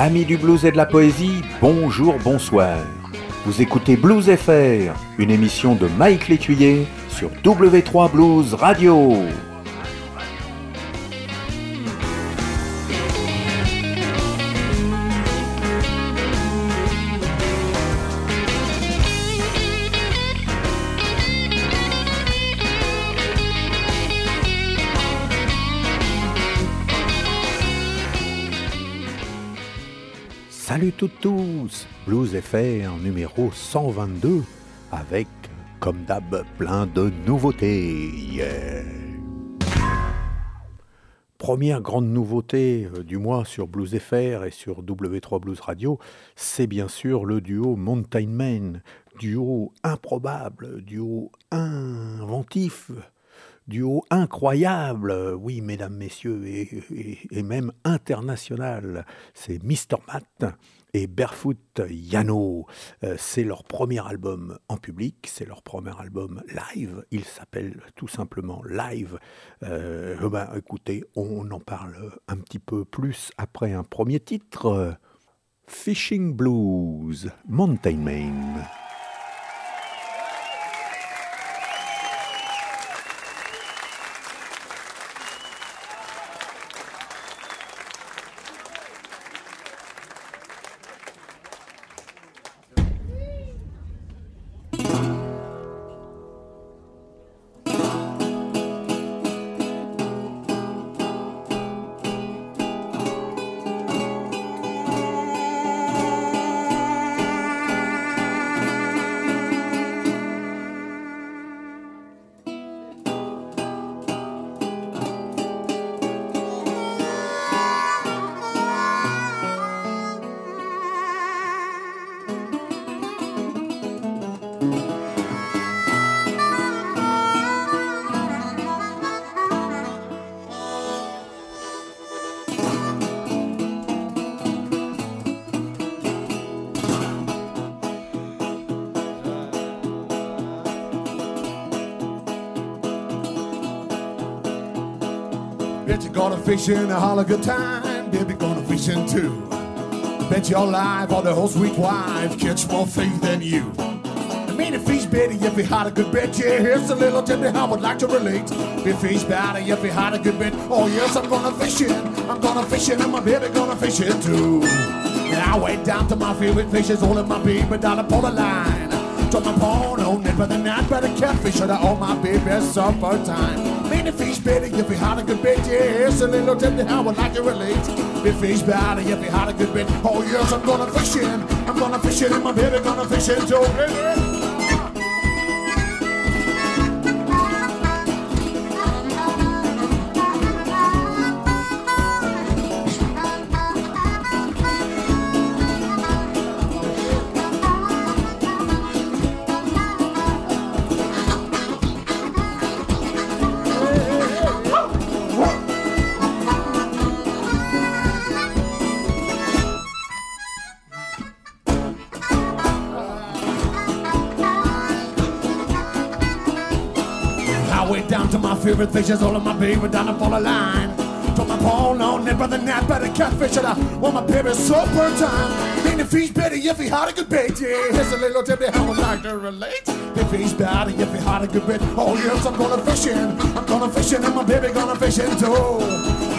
Amis du blues et de la poésie, bonjour, bonsoir. Vous écoutez Blues FR, une émission de Mike Létuyer sur W3 Blues Radio. Blues FR numéro 122 avec, comme d'hab, plein de nouveautés. Première grande nouveauté euh, du mois sur Blues FR et sur W3 Blues Radio, c'est bien sûr le duo Mountain Man, duo improbable, duo inventif, duo incroyable, oui, mesdames, messieurs, et même international. C'est Mr. Matt et Barefoot Yano. Euh, c'est leur premier album en public, c'est leur premier album live. Il s'appelle tout simplement Live. Euh, eh ben, écoutez, on en parle un petit peu plus après un premier titre. Fishing Blues, Mountain Main. In a holler good time, baby gonna fishing too. Bet your life or the whole sweet wife catch more fish than you. I mean, a fish better if he had a good bet. Yeah, here's a little tip that I would like to relate. Be fish better if he had a good bet. Oh yes, I'm gonna fish it. I'm gonna fish it, and my baby gonna fish it too. And I went down to my favorite fishes, holding my baby down upon the line. On my phone. Oh, never the night, better catfish, Should I owe my baby supper for time. Many fish better if you had a good bit, yeah. It's a little tempting how I like to relate. Big fish better if you had a good bit. Oh, yes, I'm gonna fish him I'm gonna fish and my baby gonna fish him too, baby. Fishes, all of my baby down the the line. Took my phone on it, brother, not better catfish it. I want my baby super time. Mean the fish better if he had a good bait. Yeah, here's a little tip that I would like to relate. The fish better if he had a good bait. Oh yes, I'm gonna fish in. I'm gonna fish in, and my baby gonna fish in too.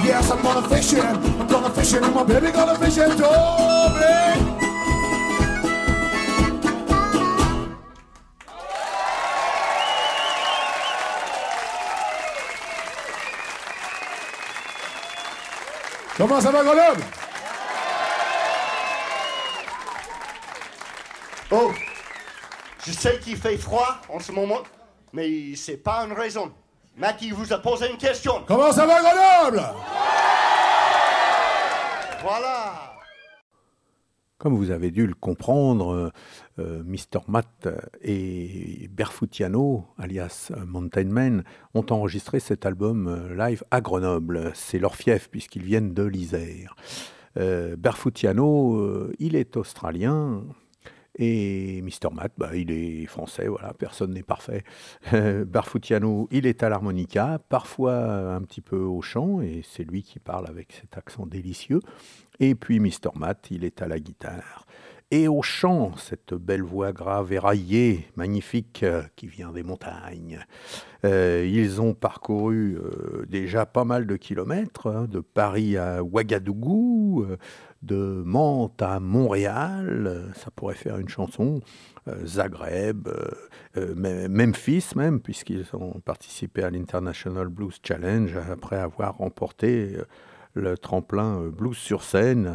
Yes, I'm gonna fish in. I'm gonna fish in, and my baby gonna fish in too. Babe. Comment ça va, Grenoble? Oh, je sais qu'il fait froid en ce moment, mais c'est pas une raison. Matty vous a posé une question. Comment ça va, Grenoble? Voilà. Comme vous avez dû le comprendre, euh, euh, Mr. Matt et Berfoutiano, alias Mountain Man, ont enregistré cet album euh, live à Grenoble. C'est leur fief puisqu'ils viennent de l'Isère. Euh, euh, il est australien. Et Mr. Matt, bah, il est français, voilà, personne n'est parfait. Euh, il est à l'harmonica, parfois un petit peu au chant, et c'est lui qui parle avec cet accent délicieux. Et puis Mr. Matt, il est à la guitare. Et au chant, cette belle voix grave éraillée, magnifique, euh, qui vient des montagnes. Euh, ils ont parcouru euh, déjà pas mal de kilomètres, hein, de Paris à Ouagadougou, de Mantes à Montréal, ça pourrait faire une chanson, Zagreb, Me- Memphis même, puisqu'ils ont participé à l'International Blues Challenge après avoir remporté le tremplin euh, blues sur scène,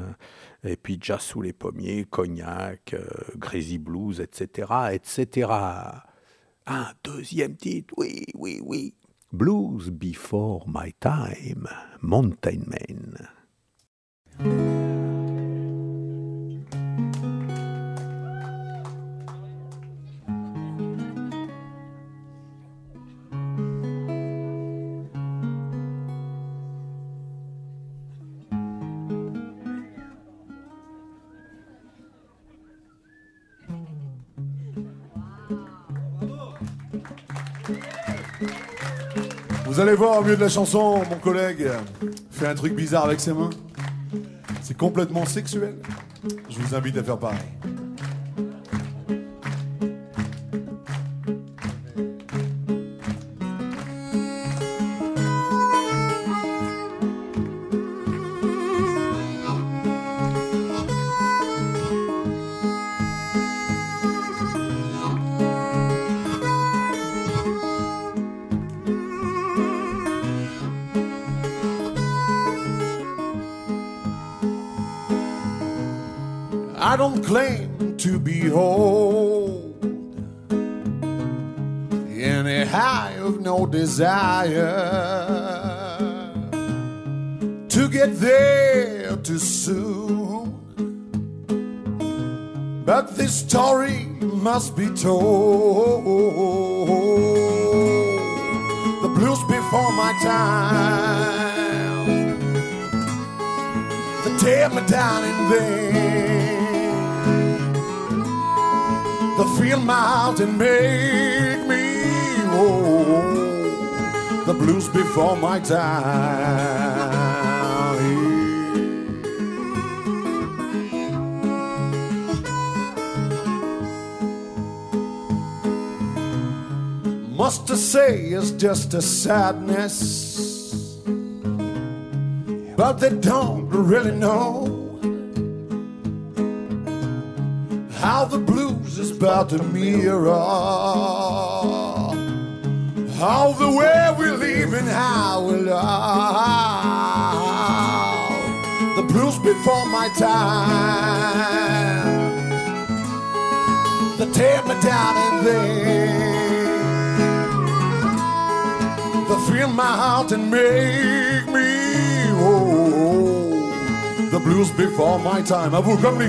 euh, et puis Jazz sous les pommiers, Cognac, euh, Crazy Blues, etc., etc. Un deuxième titre, oui, oui, oui. Blues Before My Time, Mountain Man. Vous allez voir au milieu de la chanson, mon collègue fait un truc bizarre avec ses mains. C'est complètement sexuel. Je vous invite à faire pareil. To be old. Any high of no desire to get there too soon. But this story must be told. The blues before my time. They tear me down in vain. Feel my heart and make me whole. The blues before my time. Must I say it's just a sadness, but they don't really know about the mirror how the way we live and how we love. The blues before my time. They tear me down and then. They fill my heart and make me whole. The blues before my time. À vous comme les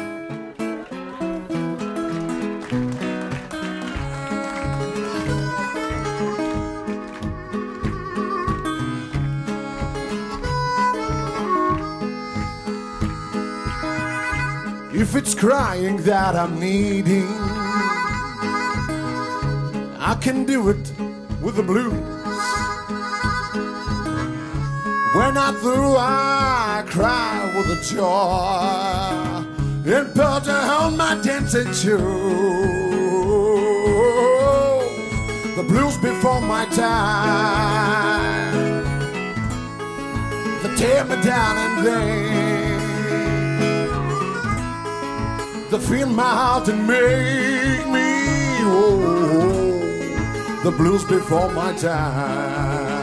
It's crying that I'm needing, I can do it with the blues. When I through, I cry with a joy and put on my dancing shoes. the blues before my time. They tear me down and they, fill my heart and make me oh, the blues before my time.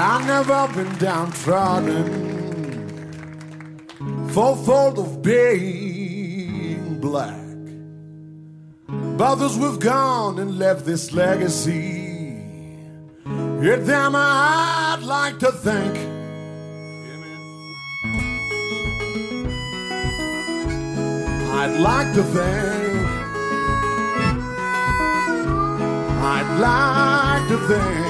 I've never been downtrodden, fourfold of being black. Brothers, we've gone and left this legacy. Yet them I'd like to thank. I'd like to thank. I'd like to thank.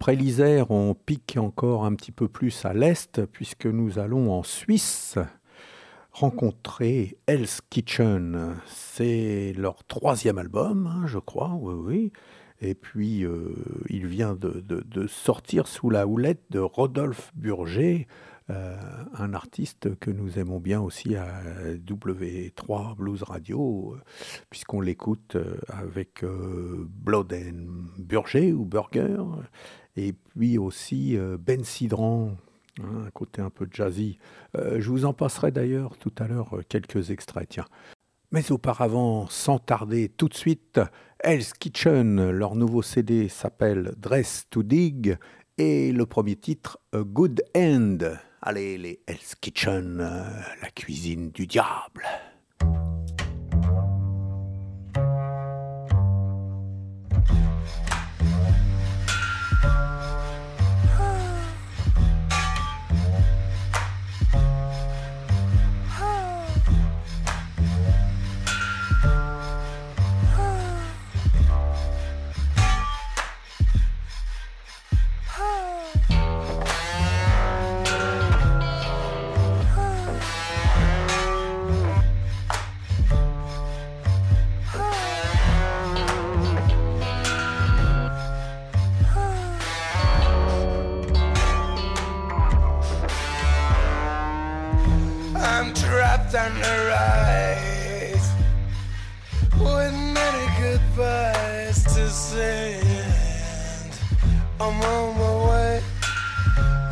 Après l'Isère, on pique encore un petit peu plus à l'est, puisque nous allons en Suisse rencontrer Hell's Kitchen. C'est leur troisième album, hein, je crois, oui, oui. Et puis, euh, il vient de, sortir sous la houlette de Rodolphe Burger, euh, un artiste que nous aimons bien aussi à W3 Blues Radio, euh, puisqu'on l'écoute avec euh, Blood and Burger ou Burger, et puis aussi euh, Ben Sidran, hein, un côté un peu jazzy. Euh, je vous en passerai d'ailleurs tout à l'heure euh, quelques extraits, tiens. Mais auparavant, sans tarder, tout de suite, Hell's Kitchen, leur nouveau CD s'appelle Dress to Dig et le premier titre, A Good End. Allez, les Hell's Kitchen, la cuisine du diable. I'm on my way,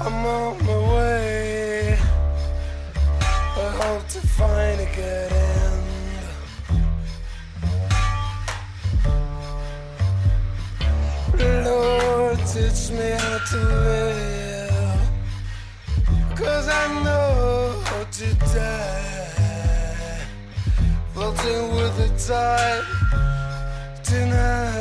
I'm on my way. I hope to find a good end. Lord, teach me how to live. Cause I know how to die. Floating with the tide tonight.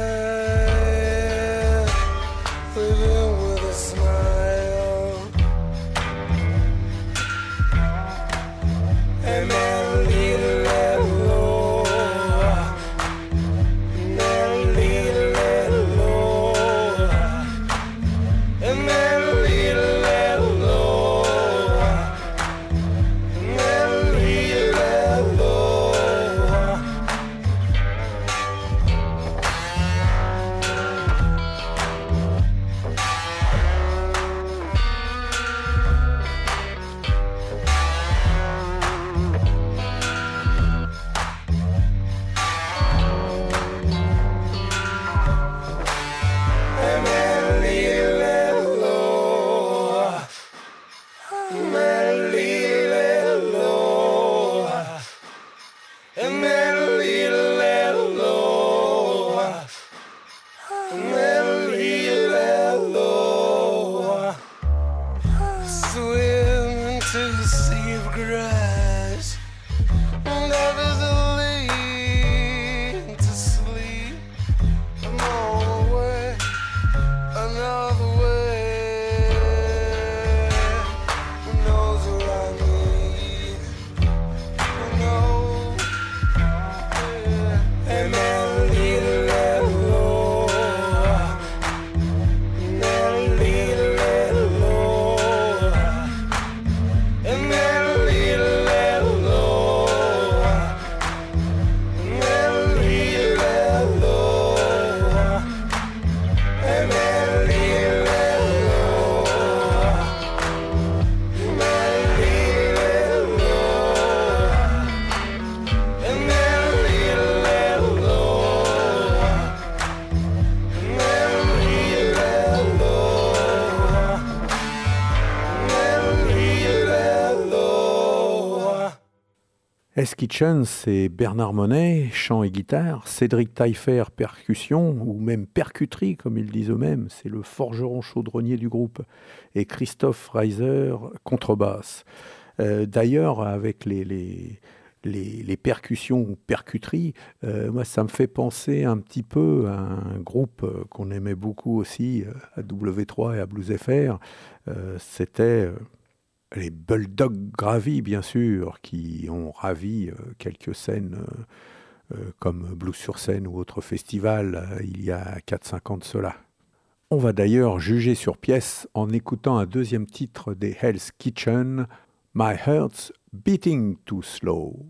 C'est Bernard Monet, chant et guitare, Cédric Taillefer, percussion, ou même percuterie, comme ils disent eux-mêmes, c'est le forgeron chaudronnier du groupe, et Christophe Reiser, contrebasse. Euh, D'ailleurs, avec les, percussions ou percuteries, euh, moi, ça me fait penser un petit peu à un groupe euh, qu'on aimait beaucoup aussi à W3 et à Blues FR. C'était les Bulldog Gravy, bien sûr, qui ont ravi euh, quelques scènes euh, euh, comme Blues sur scène ou autres festivals euh, il y a 4-5 ans de cela. On va d'ailleurs juger sur pièce en écoutant un deuxième titre des Hell's Kitchen, My Heart's Beating Too Slow.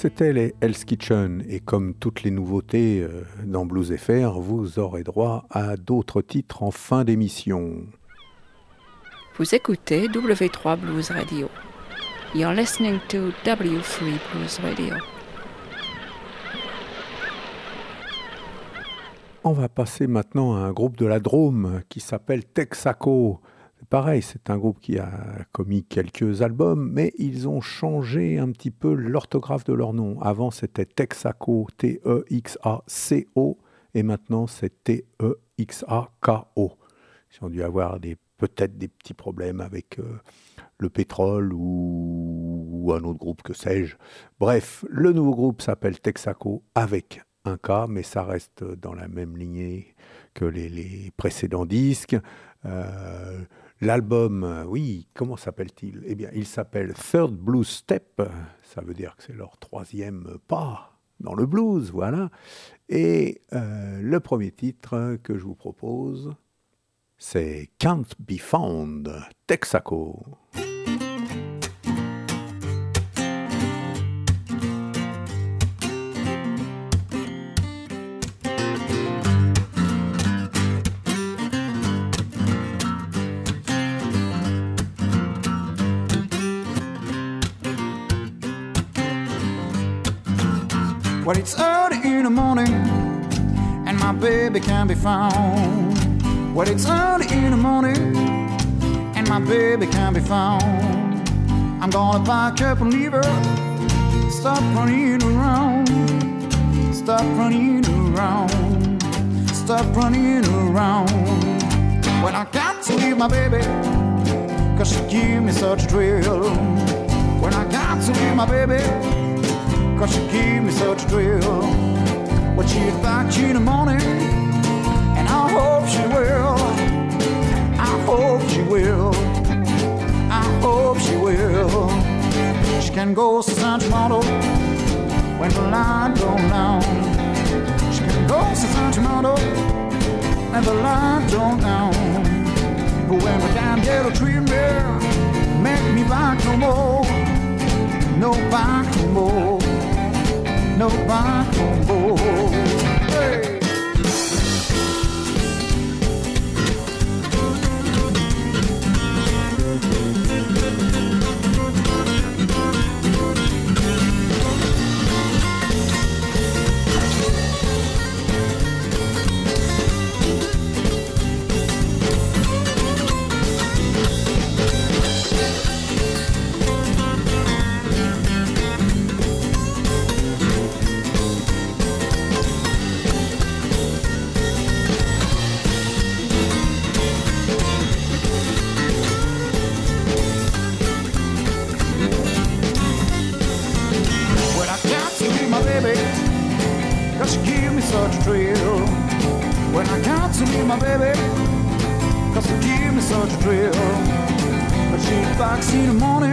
C'était les Hell's Kitchen et comme toutes les nouveautés euh, dans Blues FR, vous aurez droit à d'autres titres en fin d'émission. Vous écoutez W3 Blues Radio. You're listening to W3 Blues Radio. On va passer maintenant à un groupe de la Drôme qui s'appelle Texaco. Pareil, c'est un groupe qui a commis quelques albums, mais ils ont changé un petit peu l'orthographe de leur nom. Avant, c'était Texaco, T-E-X-A-C-O, et maintenant, c'est T-E-X-A-K-O. Ils ont dû avoir peut-être des petits problèmes avec euh, le pétrole ou, un autre groupe, que sais-je. Bref, le nouveau groupe s'appelle Texaco avec un K, mais ça reste dans la même lignée que les, les précédents disques. Euh, L'album, euh, oui, comment s'appelle-t-il? Eh bien, il s'appelle Third Blues Step. Ça veut dire que c'est leur troisième pas dans le blues, voilà. Et euh, le premier titre que je vous propose, c'est Can't Be Found, Texaco. Well, it's early in the morning, and my baby can't be found. Well, it's early in the morning, and my baby can't be found. I'm gonna pack up and leave her. Stop running around. Stop running around. Stop running around. Well, I got to leave my baby, cause she give me such a thrill. When I got to leave my baby, Cause she gave me such a thrill. When she's back you in the morning And I hope she will. I hope she will. I hope she will. She can go to San Tomato When the light go down. She can go to San Tomato When the light go down. But when the damn yellow tree bear Make me back no more no back no more, no barcombo. Hey. My baby, cause she give me such a thrill. But she's back in the morning,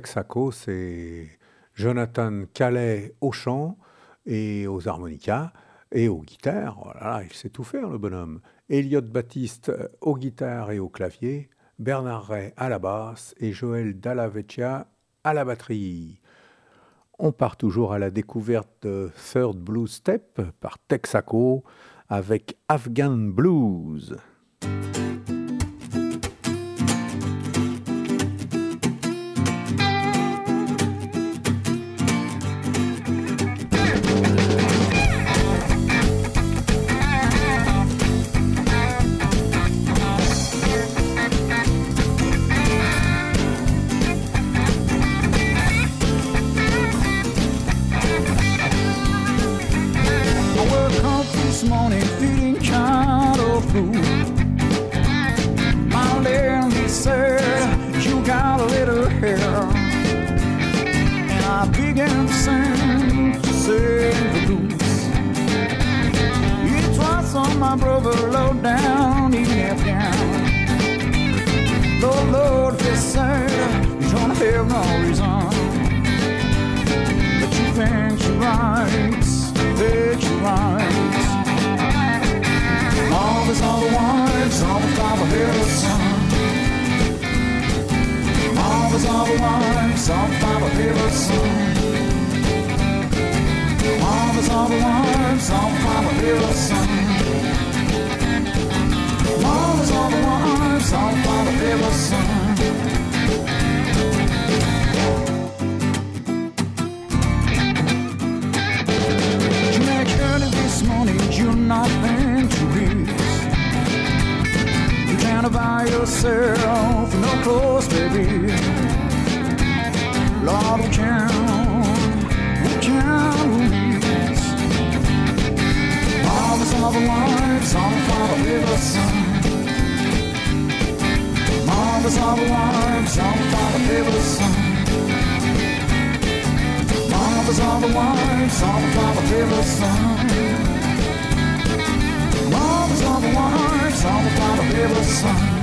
Texaco, c'est Jonathan Calais au chant et aux harmonicas et aux guitares. Voilà, il sait tout faire, le bonhomme. Elliot Baptiste euh, aux guitares et au clavier, Bernard Ray à la basse et Joël Dallavecchia à la batterie. On part toujours à la découverte de Third Blue Step par Texaco avec Afghan Blues. Sing, the blues. It was on my brother low down in Afghan. The Lord just said, You don't have no reason. But you think you're right, that you're right. All these other wives, all the father here son. All the Mothers are the warmest of the ones on fire here the sun. The warmest of the ones on fire here the sun. Make early this morning, you're nothing to lose. You can't buy yourself no clothes, baby. Lord, we can't counties. All the southern lights on fire with the sun. All the southern lights on fire with Son, sun. All the southern lights on fire with the sun. All the southern lights on fire with the sun.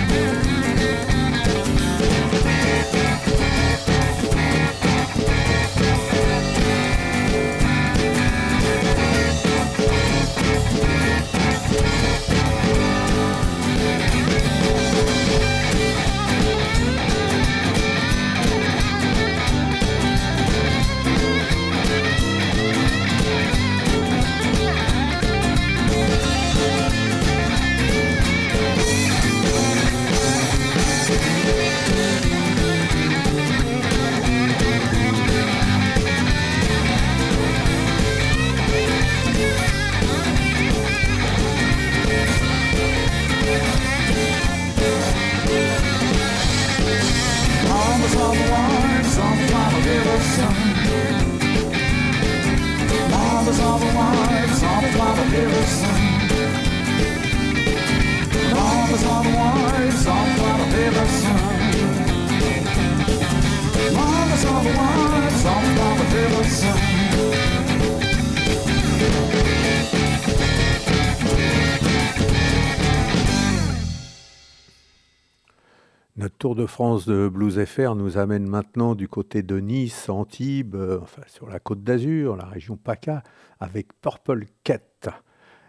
France de Blues FR nous amène maintenant du côté de Nice, Antibes, euh, enfin sur la côte d'Azur, la région PACA, avec Purple Cat.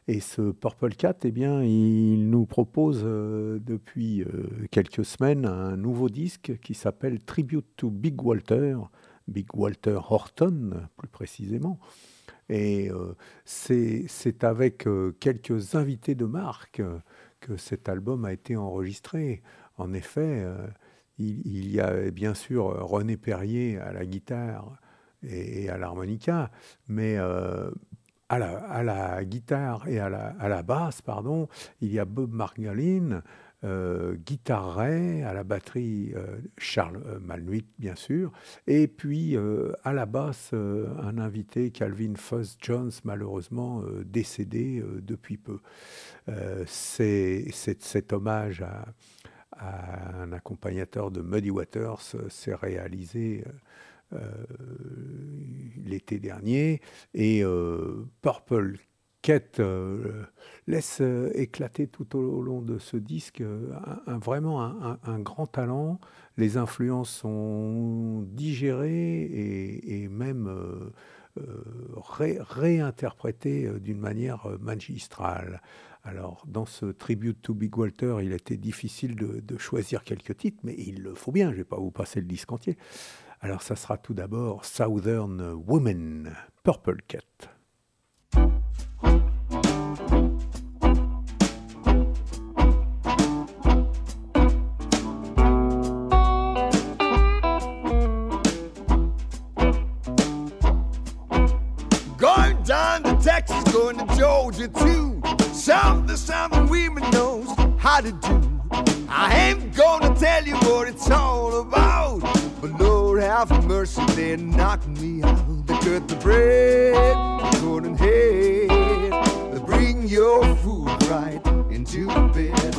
Et ce Purple Cat, eh bien, il nous propose euh, depuis euh, quelques semaines un nouveau disque qui s'appelle Tribute to Big Walter, Big Walter Horton plus précisément. Et c'est avec quelques invités de marque que cet album a été enregistré. En effet, il, y a bien sûr euh, René Perrier à la guitare et, à l'harmonica, mais euh, à, la, guitare et à la, basse, pardon, il y a Bob Margolin, euh, guitare Ray, à la batterie euh, Charles euh, Malnuit, bien sûr, et puis euh, à la basse, euh, un invité, Calvin Fuzz Jones, malheureusement euh, décédé euh, depuis peu. Euh, c'est cet hommage à un accompagnateur de Muddy Waters euh, s'est réalisé euh, euh, l'été dernier et Purple Cat laisse éclater tout au long de ce disque un, vraiment un, grand talent. Les influences sont digérées et, même ré- réinterprétées d'une manière magistrale. Alors, dans ce tribute to Big Walter, il était difficile de, de choisir quelques titres, mais il le faut bien, je ne vais pas vous passer le disque entier. Alors, ça sera tout d'abord Southern Woman, Purple Cat. How to do. I ain't gonna tell you what it's all about, but Lord have mercy, they knocked me out. They cut the bread, couldn't head. They bring your food right into bed.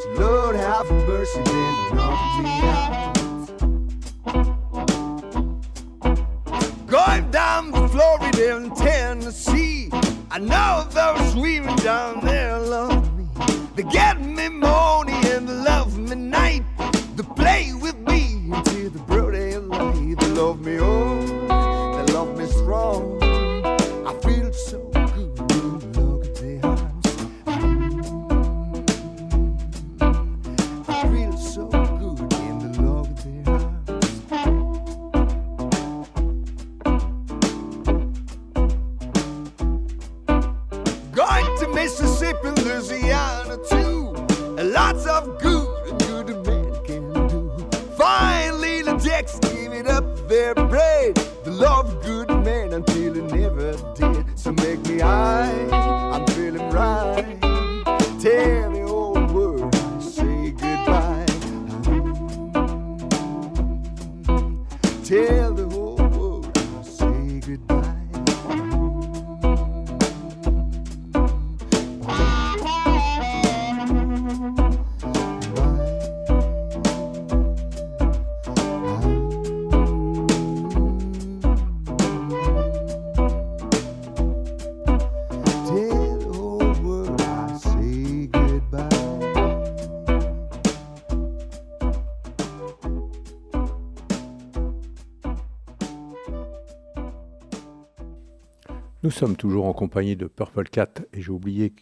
So Lord have mercy, they knocked me out. Going down to Florida and Tennessee. I know those women down there love me. They get me morning Nous sommes toujours en compagnie de Purple Cat et j'ai oublié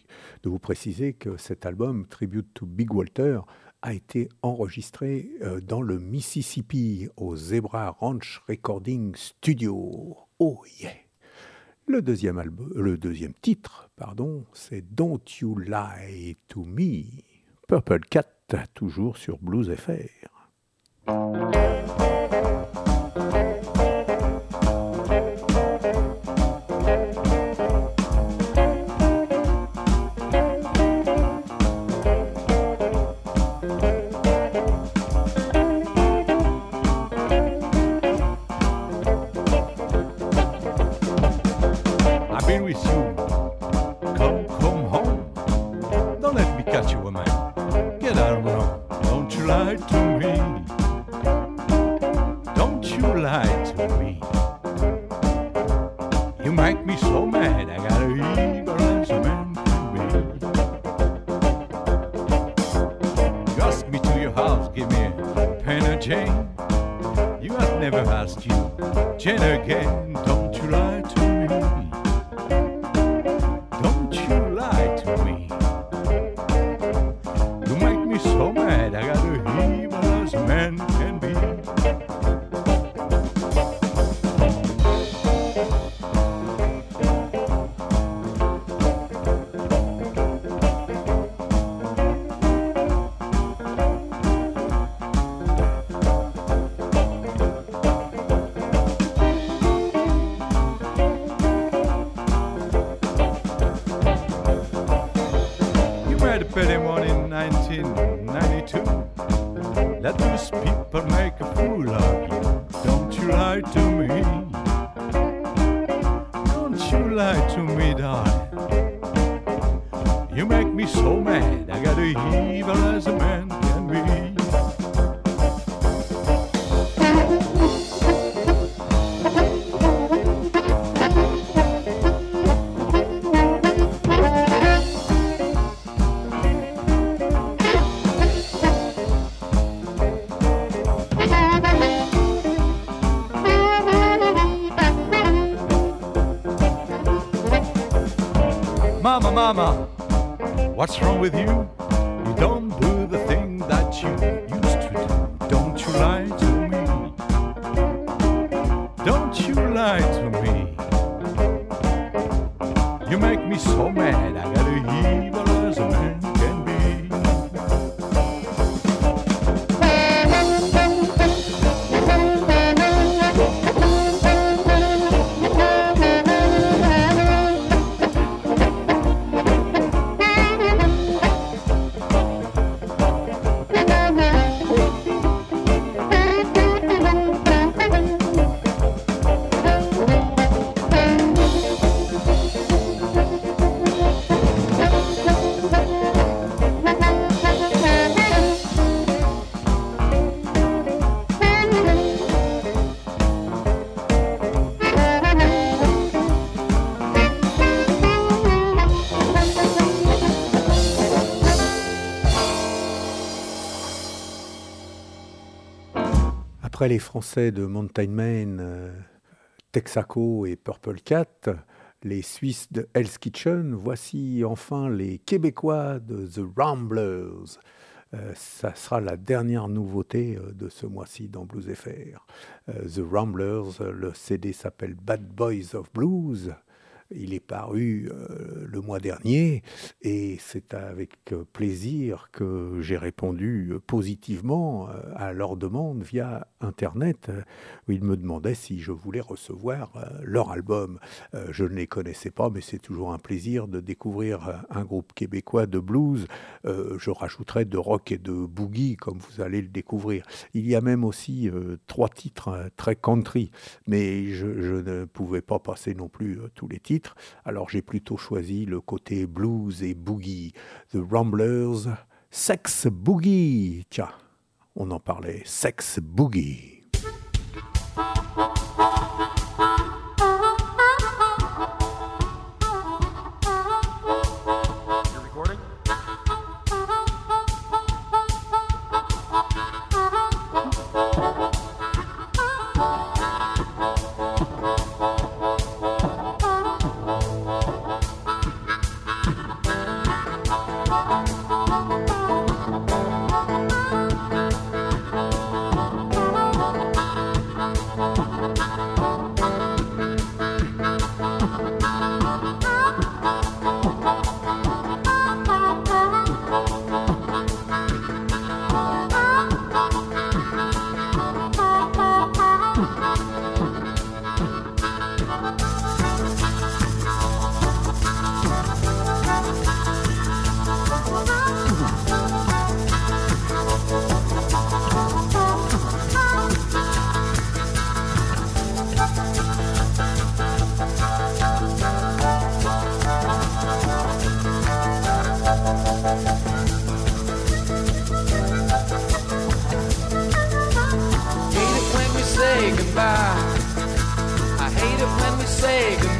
de vous préciser que cet album, Tribute to Big Walter, a été enregistré euh, dans le Mississippi au Zebra Ranch Recording Studio. Oh yeah! Le deuxième, titre, pardon, c'est Don't You Lie to Me, Purple Cat, toujours sur Blues FR. as a man. après les Français de Mountain Man, euh, Texaco et Purple Cat, les Suisses de Hell's Kitchen, voici enfin les Québécois de The Ramblers. Euh, ça sera la dernière nouveauté euh, de ce mois-ci dans Blues FR. The Ramblers, le CD s'appelle Bad Boys of Blues. Il est paru euh, le mois dernier et c'est avec euh, plaisir que j'ai répondu positivement euh, à leur demande via Internet où ils me demandaient si je voulais recevoir leur album. Je ne les connaissais pas, mais c'est toujours un plaisir de découvrir un groupe québécois de blues. Je rajouterai de rock et de boogie, comme vous allez le découvrir. Il y a même aussi trois titres très country, mais je, je ne pouvais pas passer non plus tous les titres. Alors j'ai plutôt choisi le côté blues et boogie. The Ramblers, Sex Boogie. Tiens, on en parlait. Sex Boogie.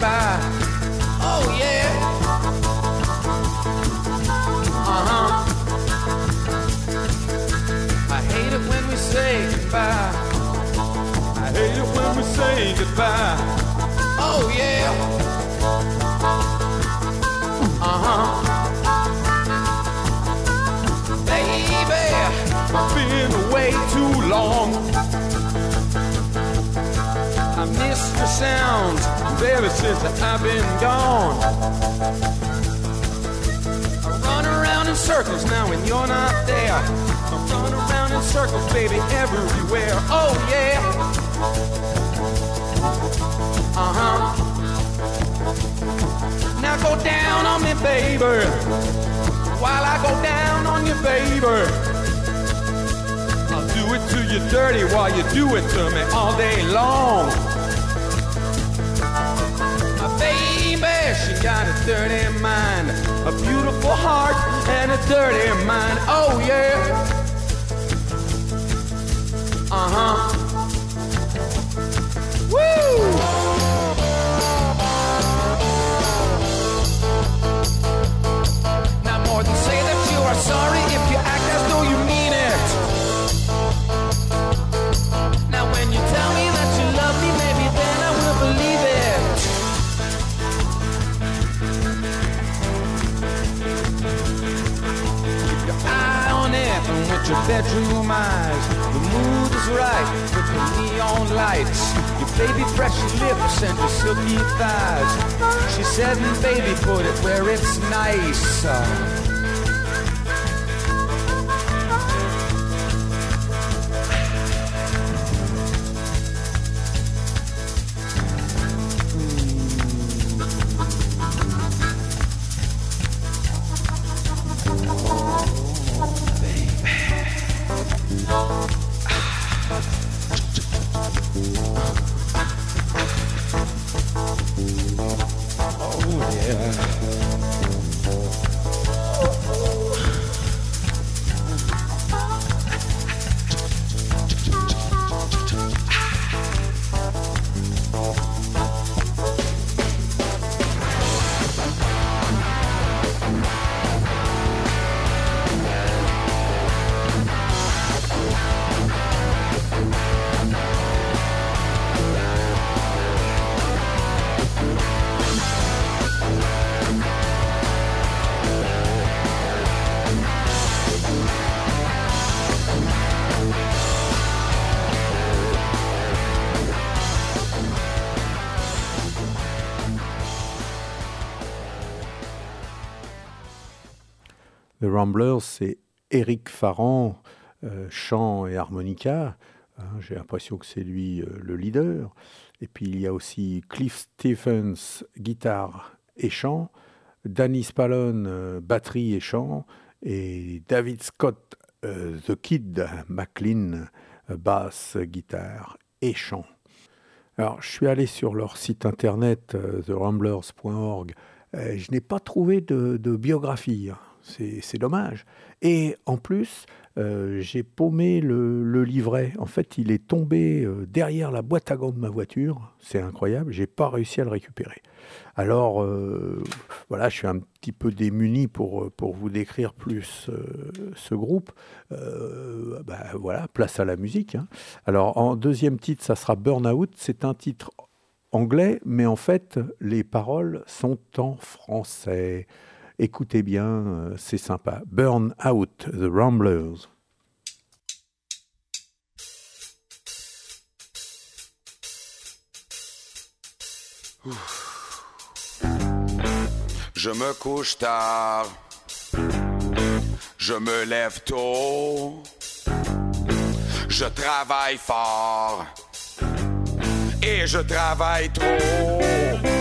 Say. Oh yeah. Uh huh. I hate it when we say goodbye. I hate it when we say goodbye. Oh yeah. Uh huh. Baby, I've been away too long. Miss your sounds, baby, since I've been gone. I run around in circles now when you're not there. I run around in circles, baby, everywhere. Oh yeah. Uh huh. Now go down on me, baby. While I go down on you, baby. I'll do it to you dirty while you do it to me all day long. Got a dirty mind, a beautiful heart, and a dirty mind. Oh yeah. Uh huh. Woo! Your bedroom eyes. The mood is right with the neon lights. Your baby fresh lips and your silky thighs. She said, baby, put it where it's nice. The Ramblers, c'est Eric Farran, euh, chant et harmonica. Hein, J'ai l'impression que c'est lui euh, le leader. Et puis il y a aussi Cliff Stephens, guitare et chant. Danny Spallone, euh, batterie et chant. Et David Scott, The Kid McLean, basse, guitare et chant. Alors, je suis allé sur leur site internet, theramblers.org. Je n'ai pas trouvé de, de biographie. hein. C'est dommage. Et en plus, euh, j'ai paumé le, livret. En fait, il est tombé euh, derrière la boîte à gants de ma voiture. C'est incroyable. J'ai pas réussi à le récupérer. Alors, euh, voilà, je suis un petit peu démuni pour, pour vous décrire plus ce groupe. Ben, voilà, place à la musique. hein. Alors, en deuxième titre, ça sera Burnout. C'est un titre anglais, mais en fait, les paroles sont en français. Écoutez bien, euh, c'est sympa. Burn Out, The Ramblers. Je me couche tard, je me lève tôt, je travaille fort et je travaille trop.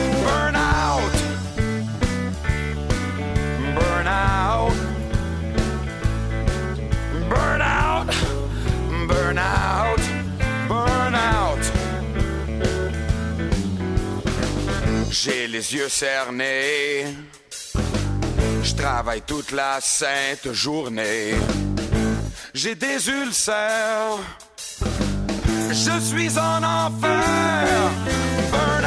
Burn out, burn out, burn out, burn out. J'ai les yeux cernés. Je travaille toute la sainte journée. J'ai des ulcères. Je suis en enfer. Burn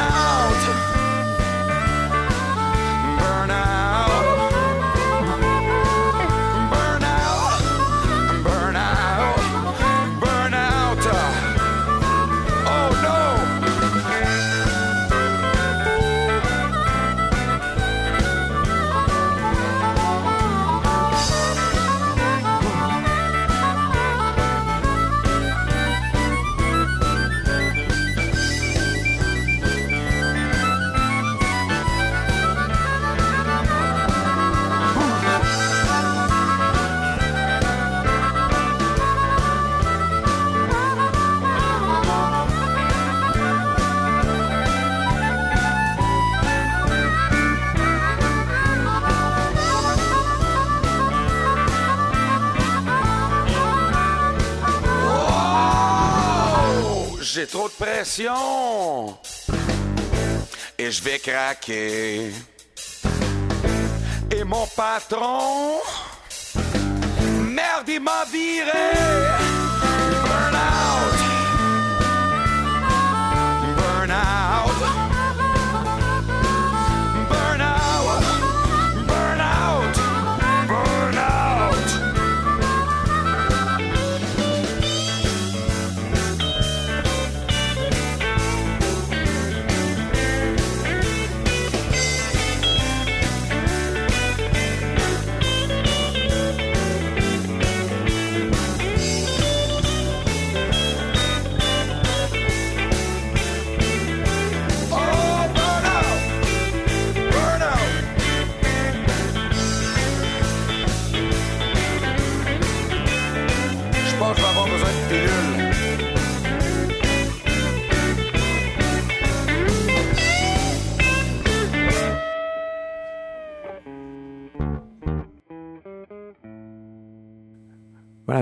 J'ai trop de pression et je vais craquer. Et mon patron, merde, il m'a viré.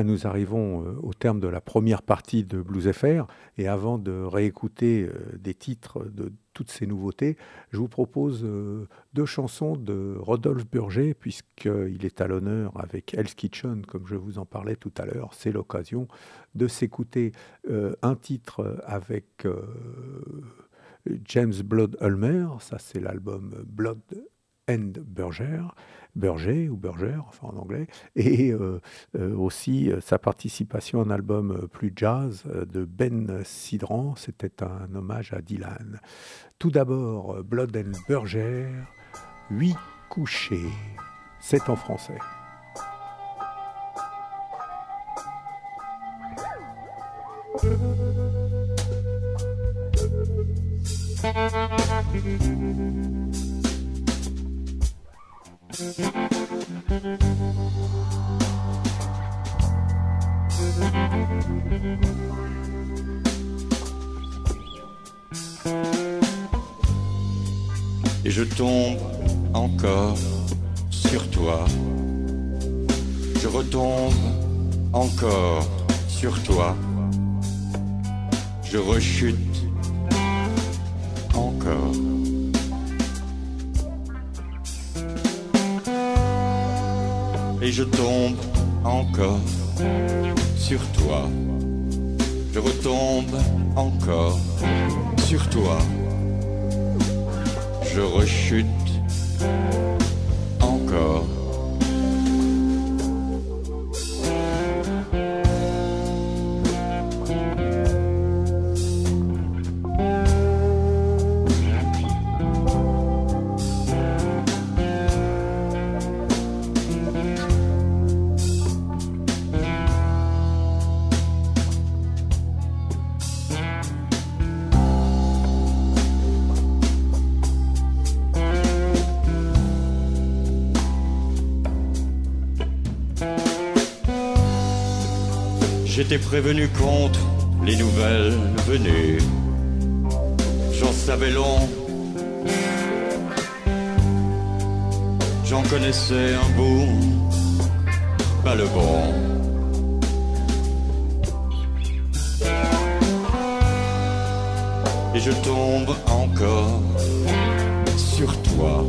Nous arrivons euh, au terme de la première partie de Blues FR. Et avant de réécouter euh, des titres de toutes ces nouveautés, je vous propose euh, deux chansons de Rodolphe Burger, puisqu'il est à l'honneur avec Hell's Kitchen, comme je vous en parlais tout à l'heure. C'est l'occasion de s'écouter un titre avec James Blood Ulmer. Ça, c'est l'album Blood and Burger. Burger ou Burger, enfin en anglais, et euh, euh, aussi euh, sa participation à un album plus jazz de Ben Sidran, c'était un hommage à Dylan. Tout d'abord, Blood and Burger, Huit couchés, c'est en français. Et je tombe encore sur toi. Je retombe encore sur toi. Je rechute encore. Et je tombe encore sur toi. Je retombe encore sur toi. Je rechute encore. Prévenu contre les nouvelles venues. J'en savais long. J'en connaissais un bout, pas le bon. Et je tombe encore sur toi.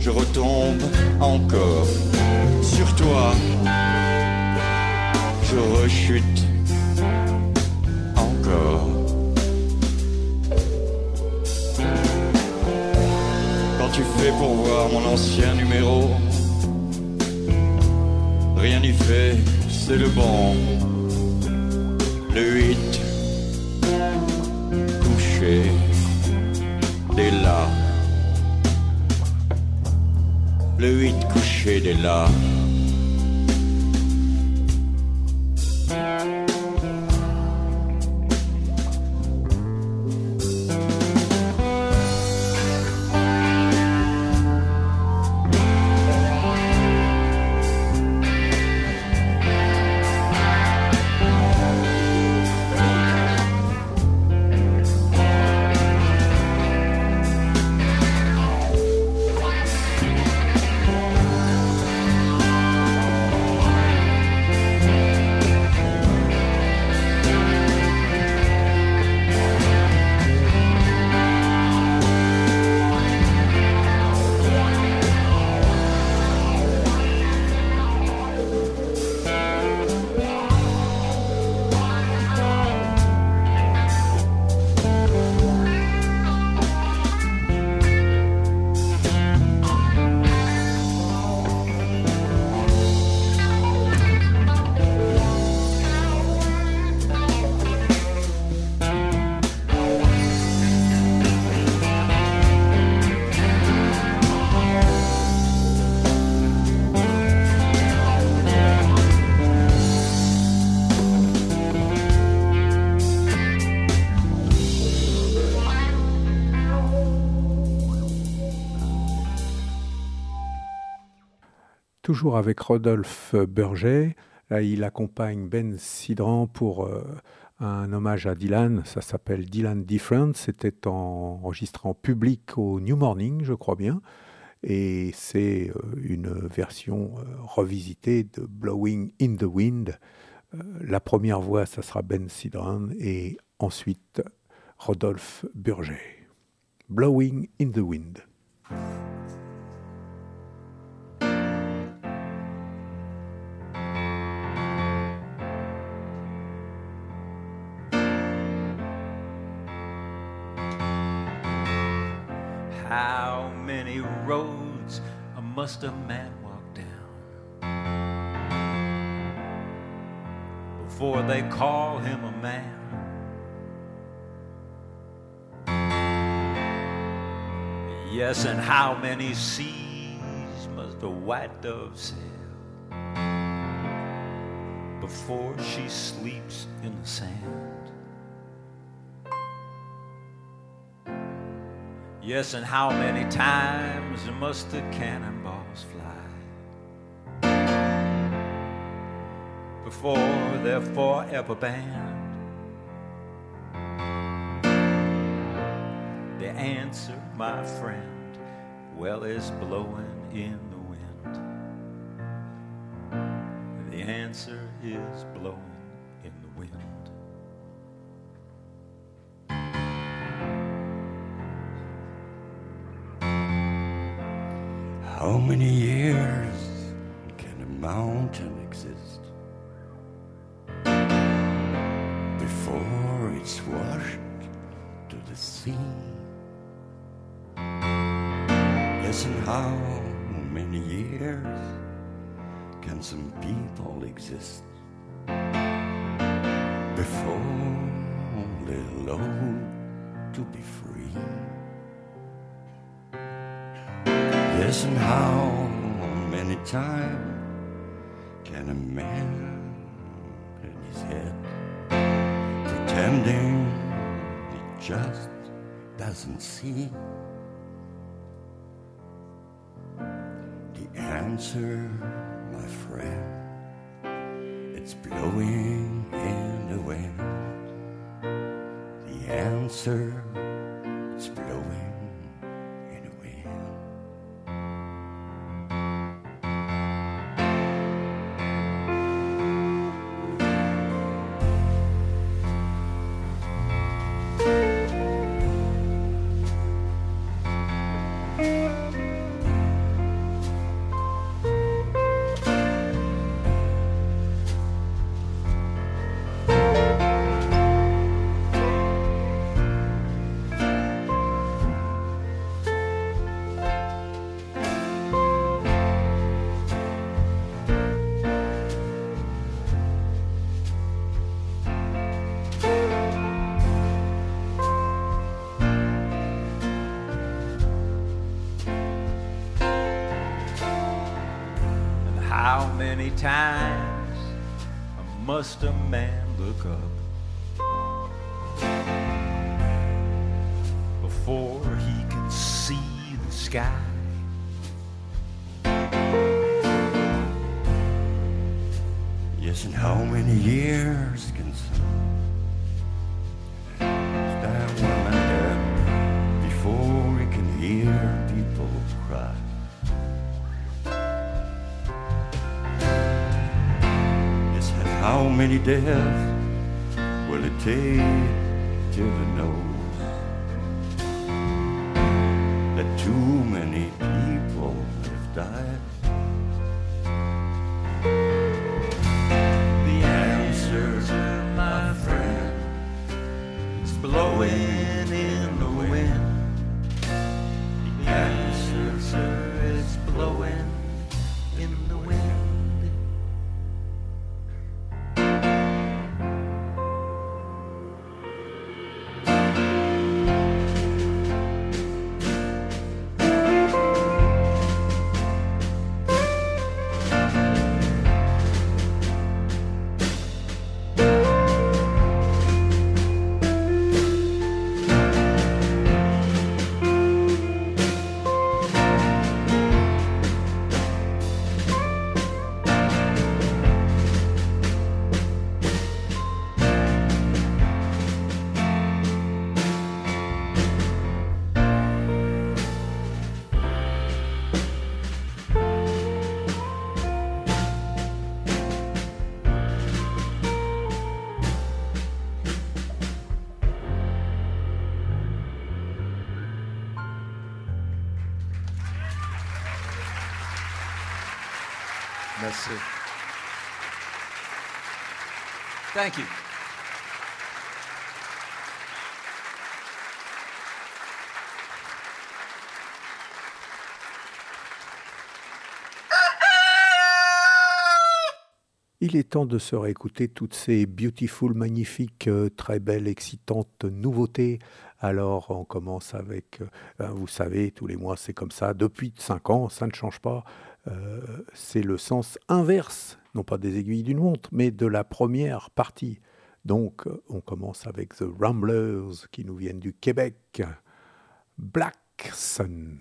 Je retombe encore sur toi rechute encore. Quand tu fais pour voir mon ancien numéro, rien n'y fait, c'est le bon. Le 8, couché, dès là. Le 8 couché dès là. Toujours avec Rodolphe Burget. Là, il accompagne Ben Sidran pour euh, un hommage à Dylan. Ça s'appelle Dylan Different. C'était enregistré en public au New Morning, je crois bien. Et c'est euh, une version euh, revisitée de Blowing in the Wind. la première voix, ça sera Ben Sidran et ensuite Rodolphe Burget. Blowing in the Wind. Must a man walk down before they call him a man? Yes, and how many seas must a white dove sail before she sleeps in the sand? Yes, and how many times must the cannonballs fly before they're forever banned? The answer, my friend, Well, it's blowing in the wind. The answer is blowing How many years can a mountain exist before it's washed to the sea? Yes, and how many years can some people exist before they're alone to be free? Yes, and how many times can a man in his head pretending he just doesn't see? The answer, my friend, it's blowing in the wind. The answer, it's blowing death will it take? Thank you. Il est temps de se réécouter toutes ces beautiful, magnifiques, euh, très belles, excitantes nouveautés. Alors, on commence avec, euh, ben, vous savez, tous les mois, c'est comme ça. Depuis 5 ans, ça ne change pas. Euh, c'est le sens inverse, non pas des aiguilles d'une montre, mais de la première partie. Donc, euh, on commence avec The Ramblers qui nous viennent du Québec. Black Sun.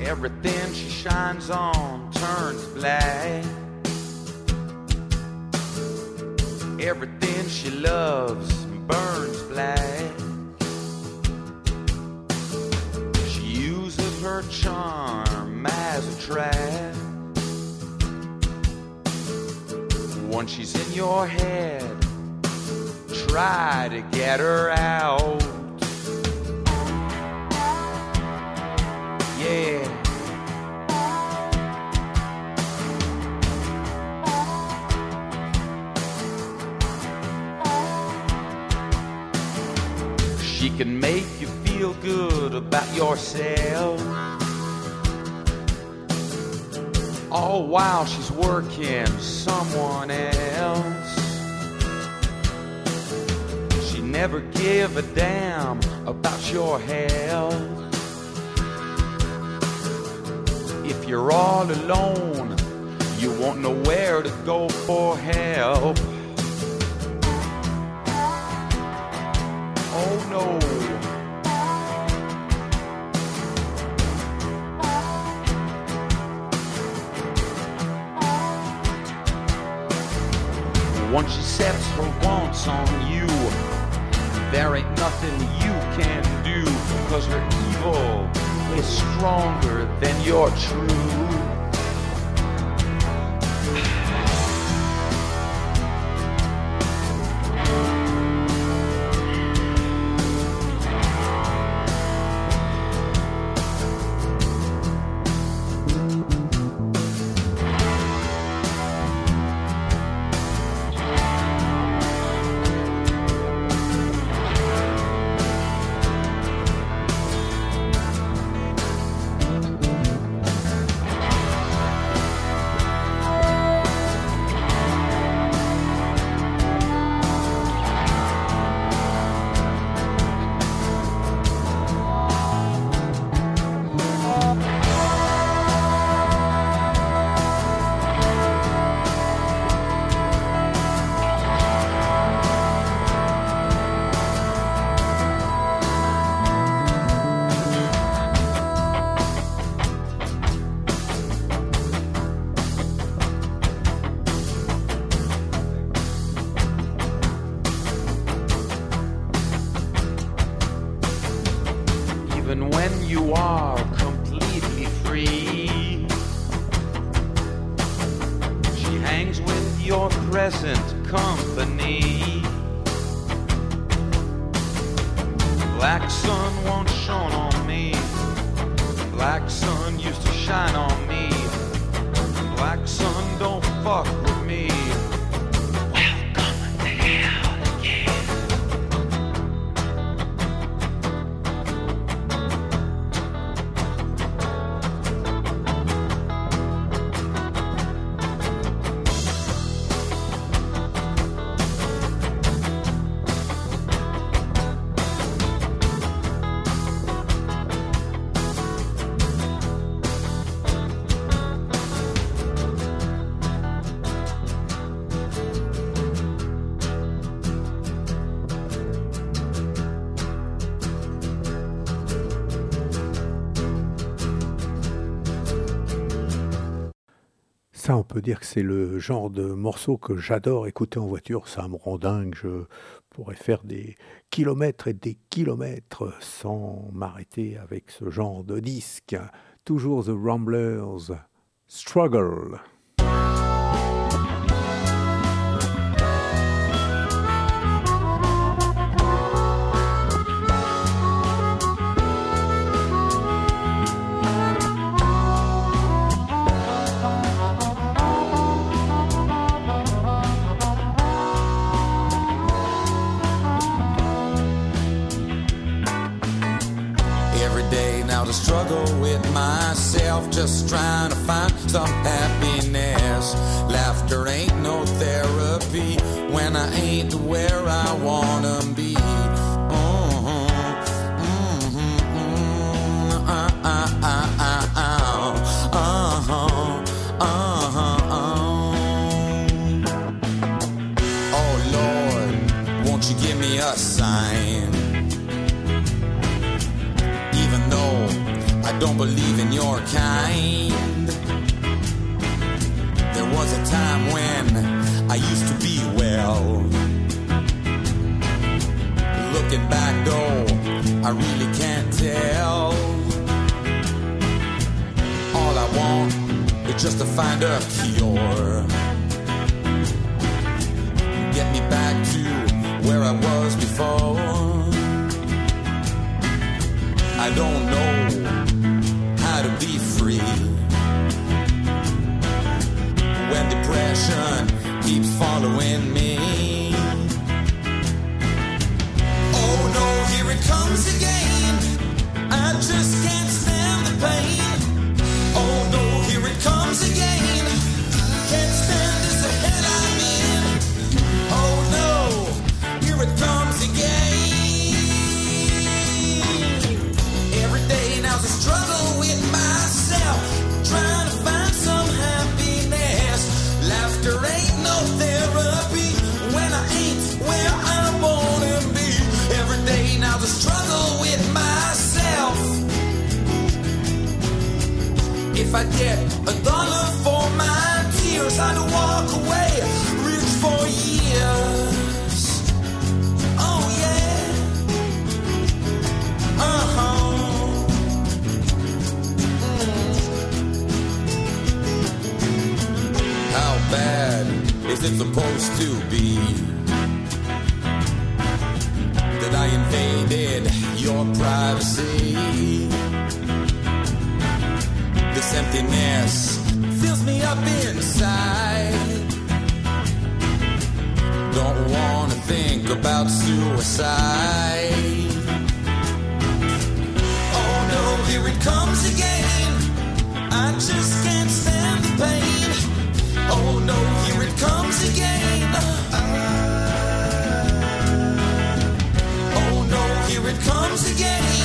Everything she shines on turns black. Everything she loves burns black. She uses her charm as a trap. Once she's in your head, try to get her out. Yeah. She can make you feel good about yourself. All while she's working someone else. She never give a damn about your health. If you're all alone, you won't know where to go for help. Oh no. Once she sets her wants on you, there ain't nothing you can do, cause her evil is stronger than your truth. Ça, on peut dire que c'est le genre de morceau que j'adore écouter en voiture. Ça me rend dingue. Je pourrais faire des kilomètres et des kilomètres sans m'arrêter avec ce genre de disque. Toujours The Ramblers. Struggle. Cause I'm happy just to find a cure. Get me back to where I was before. I don't know how to be free. When depression keeps following me. Oh no, here it comes again. I just is it supposed to be that I invaded your privacy? This emptiness fills me up inside. Don't wanna think about suicide. Oh no, here it comes again. I just can't stand the pain. Oh no, here it comes again. Oh no, here it comes again.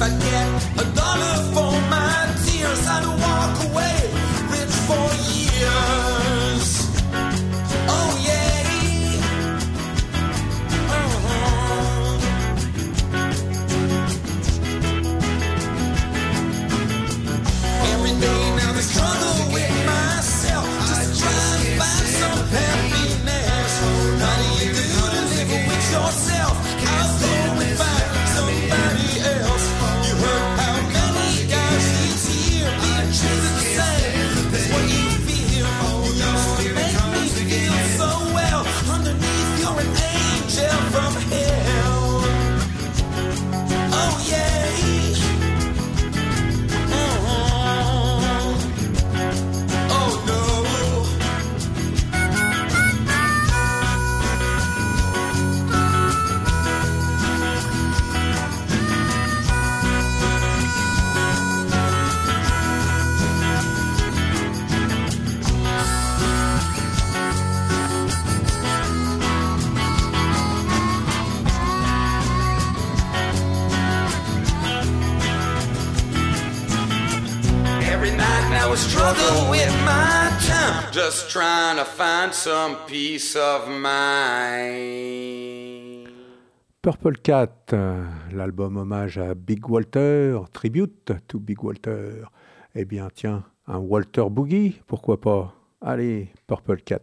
If I get a dollar for my tears, I'd walk away. Struggle with my time, just trying to find some peace of mind. Purple Cat, euh, l'album hommage à Big Walter, tribute to Big Walter. Eh bien, tiens, un Walter Boogie, pourquoi pas? Allez, Purple Cat.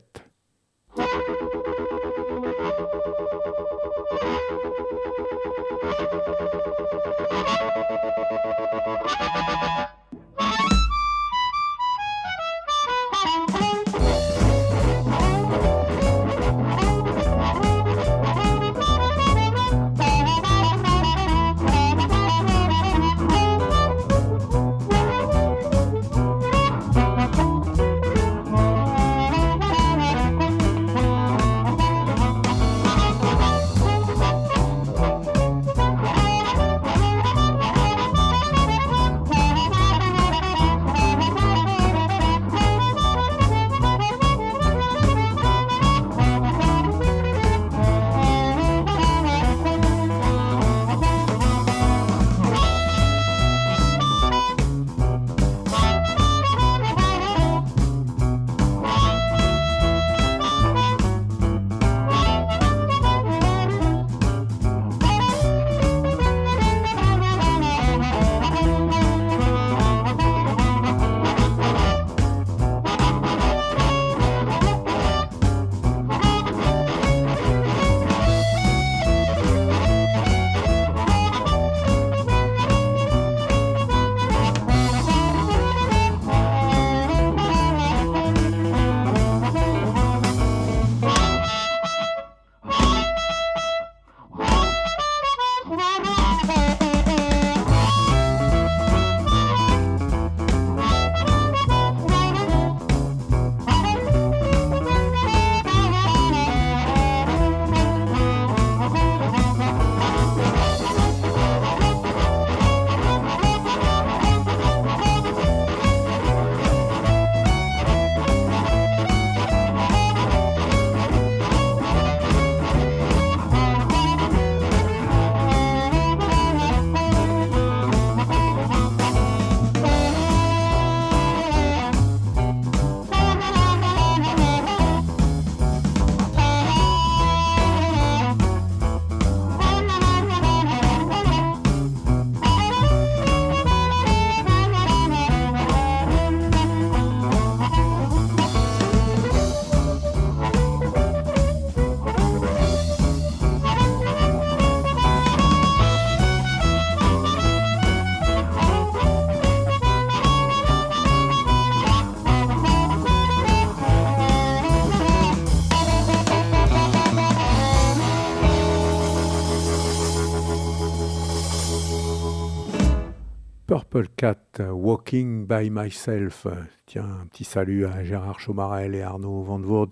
Walking by Myself. Tiens, un petit salut à Gérard Chaumarel et Arnaud Van Voort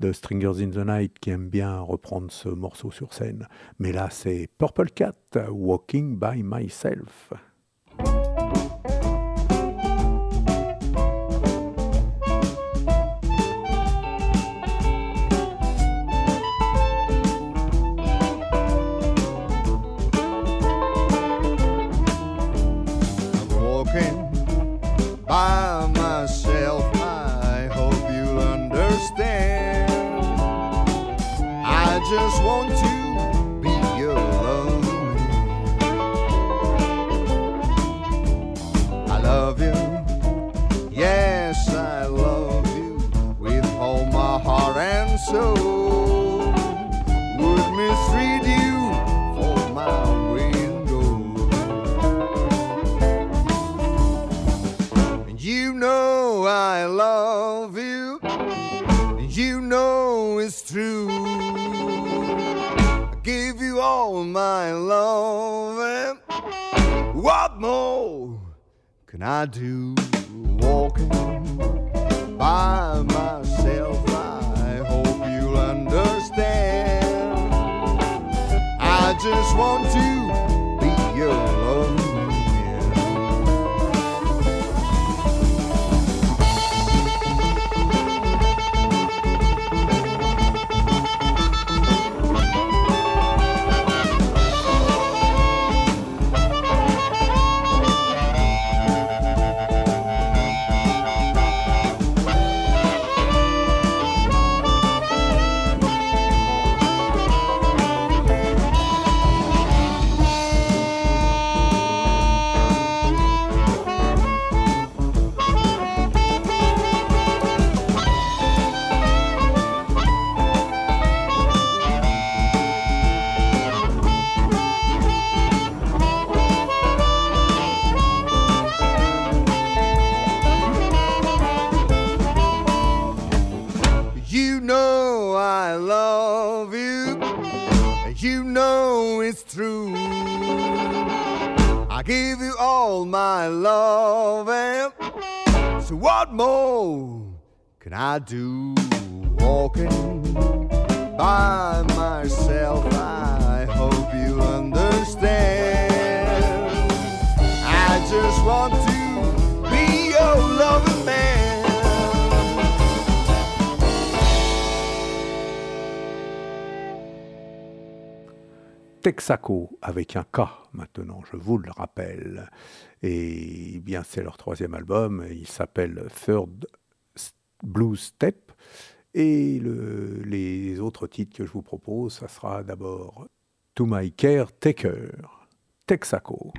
de Stringers in the Night qui aiment bien reprendre ce morceau sur scène. Mais là, c'est Purple Cat, Walking by Myself. My love. And what more can I do? Walking by myself. I hope you'll understand. I just want to be alone. You know it's true. I give you all my love, and so what more can I do? Walking by myself, I hope you understand. I just want to be your loving man. Texaco avec un K maintenant, je vous le rappelle. Et bien c'est leur troisième album, il s'appelle Third Blues Step. Et le- les autres titres que je vous propose, ça sera d'abord To My Caretaker, Texaco.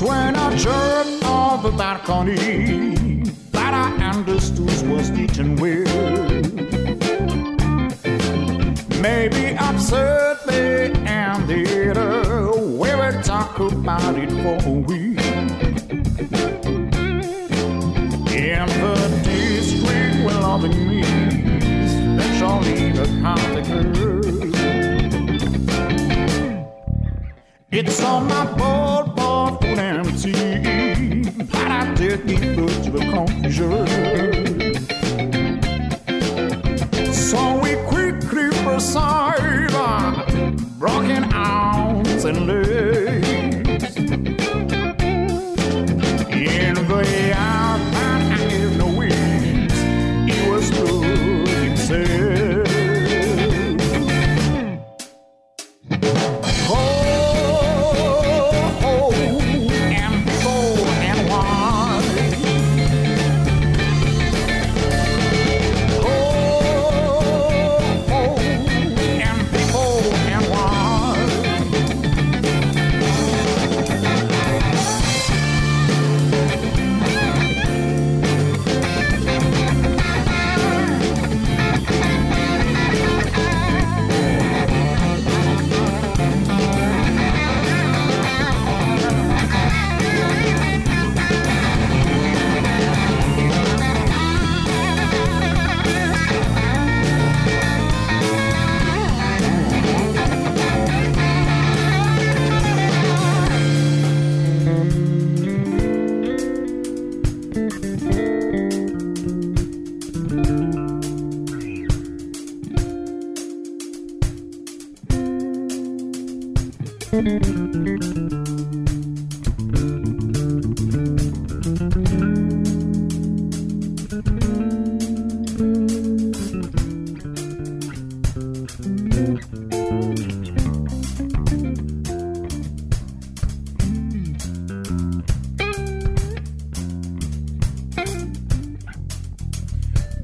When I jerked off the balcony that I understood was teaching well. Maybe absurdly and later we will talk about it for a week. In the district where loving me, especially the consequence. It's on my board, board full empty, but I did get good to the conclusion. So we quickly proceed, uh, broken arms and legs.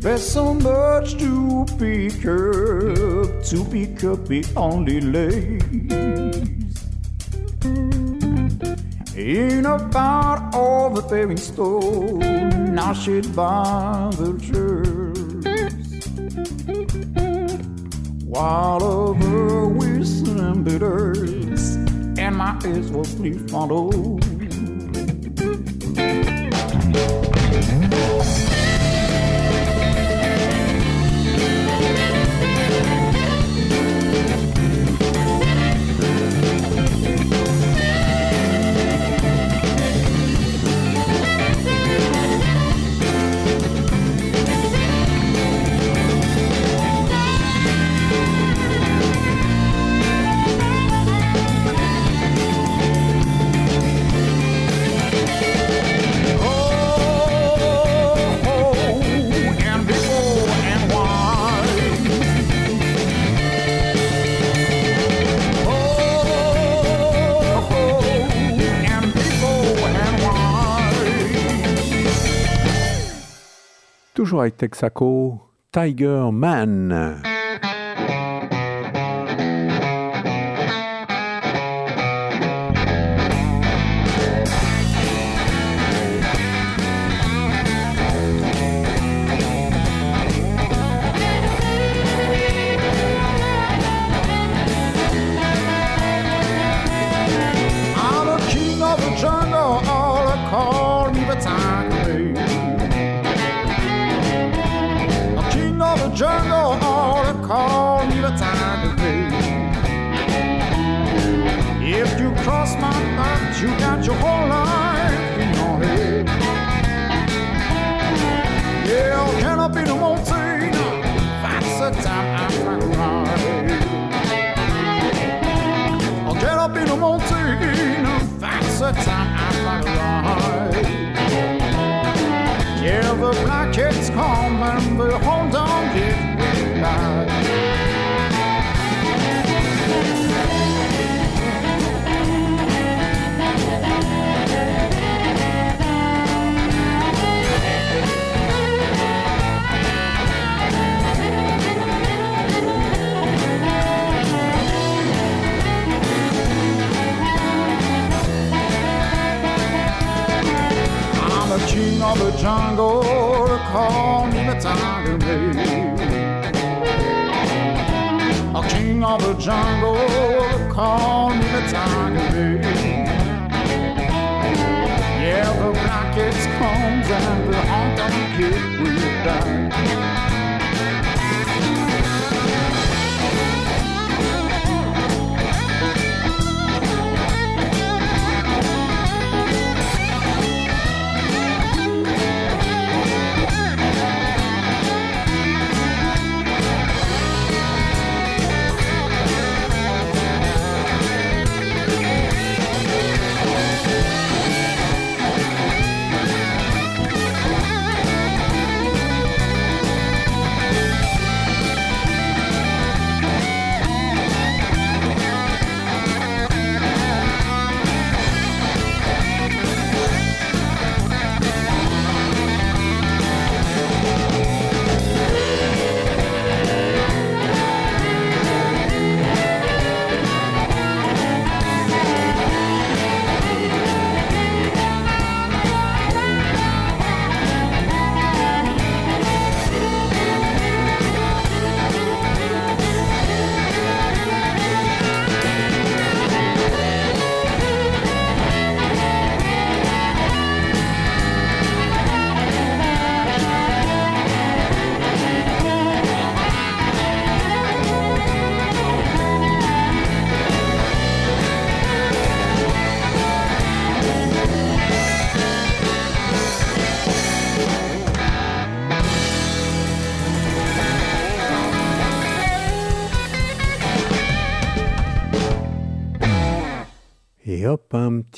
There's so much to pick up, to pick up the only lace. In a part of the paving stone, shade by the church. While over whistling bitters, and my ears will sleep follow. Toujours avec Texaco, Tiger Man.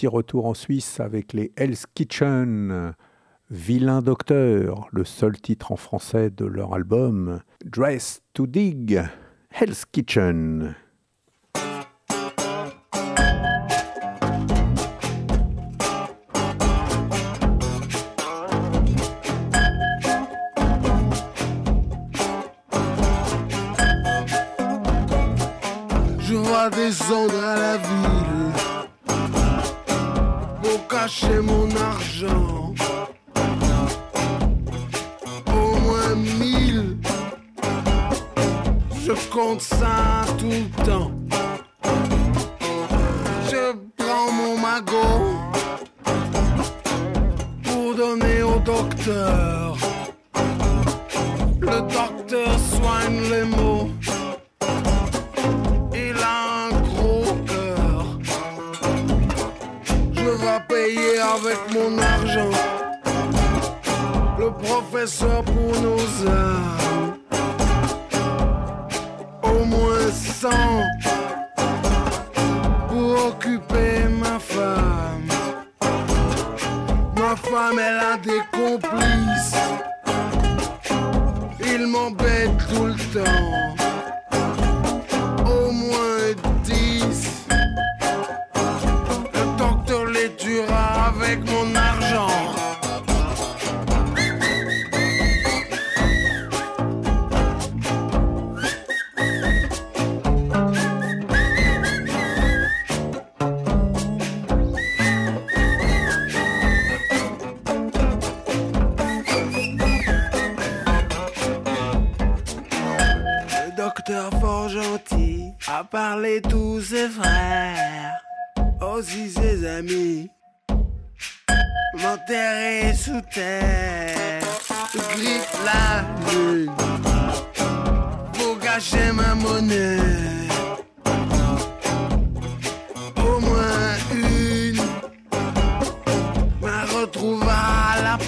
retour en Suisse avec les Hell's Kitchen, Vilain Docteur, le seul titre en français de leur album, Dress to Dig, Hell's Kitchen.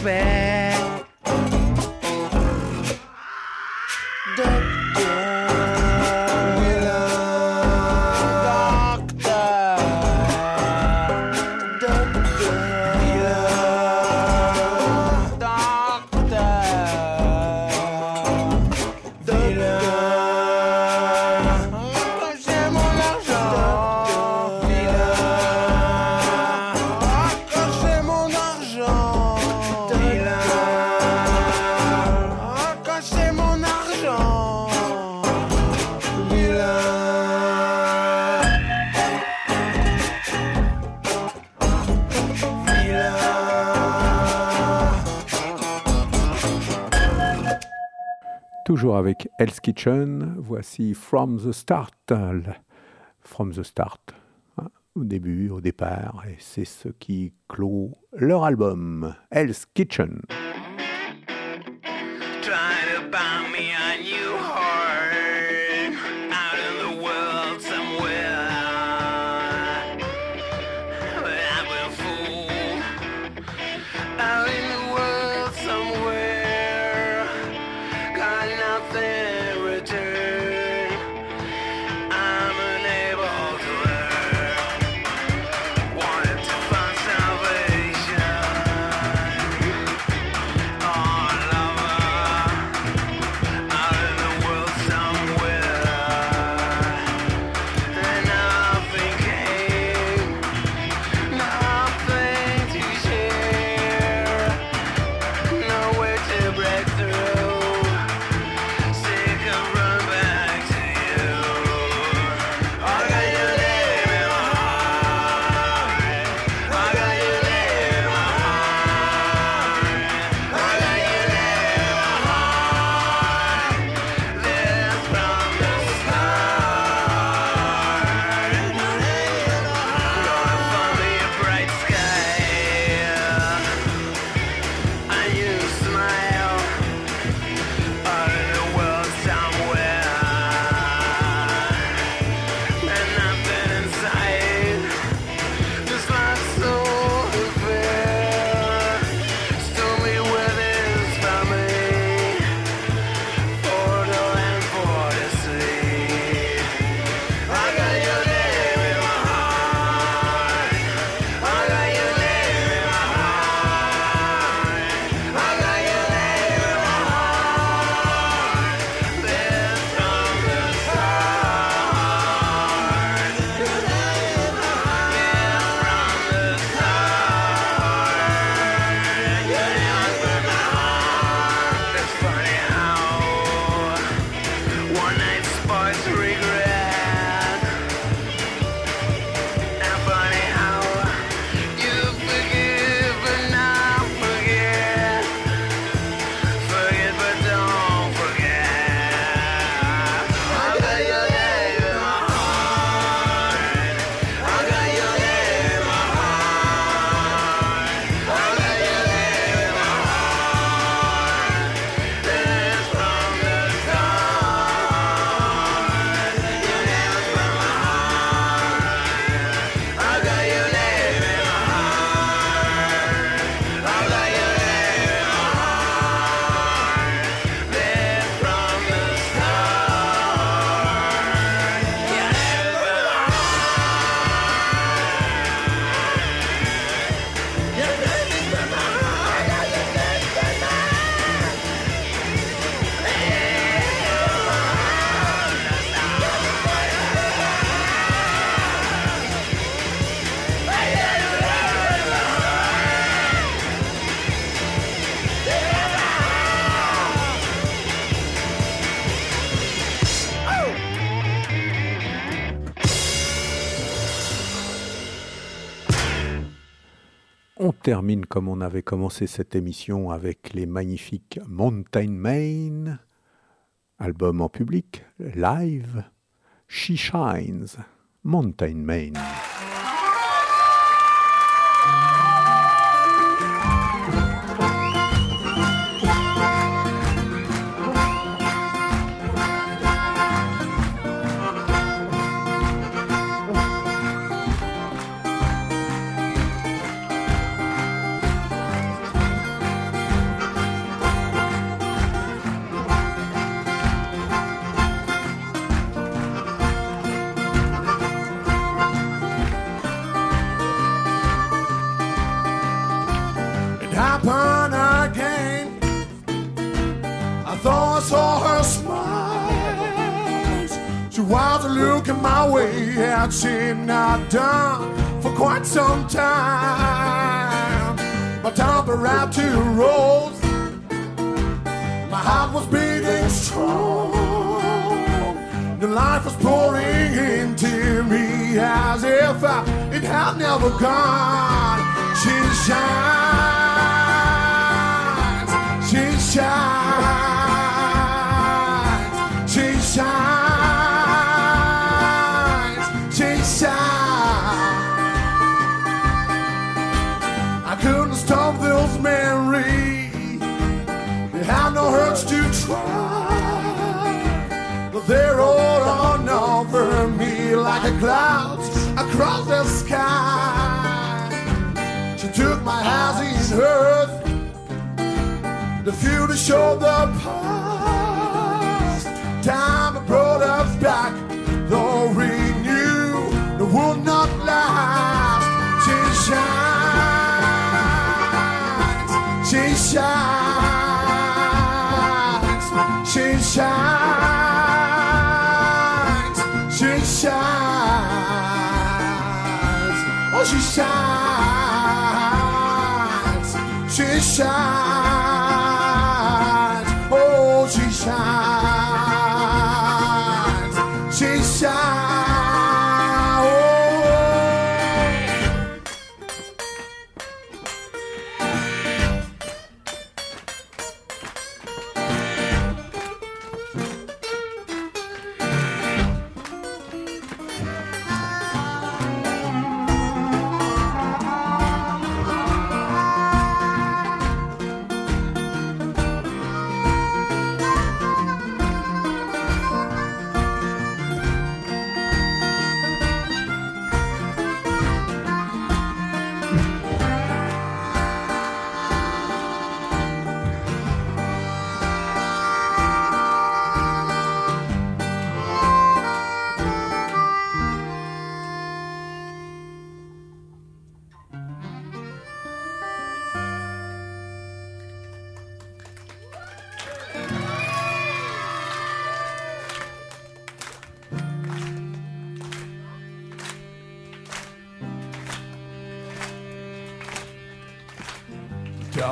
fair. avec Hell's Kitchen. Voici From the Start. From the Start. Hein, au début, au départ. Et c'est ce qui clôt leur album, Hell's Kitchen. termine comme on avait commencé cette émission avec les magnifiques Mountain Main, album en public, live, She Shines, Mountain Main. Had she not done for quite some time. My temperature rose, my heart was beating strong. The life was pouring into me as if I, it had never gone. She shines, she shines, like a cloud across the sky. She took my hands in hers, the future showed the past. She shines, she shines,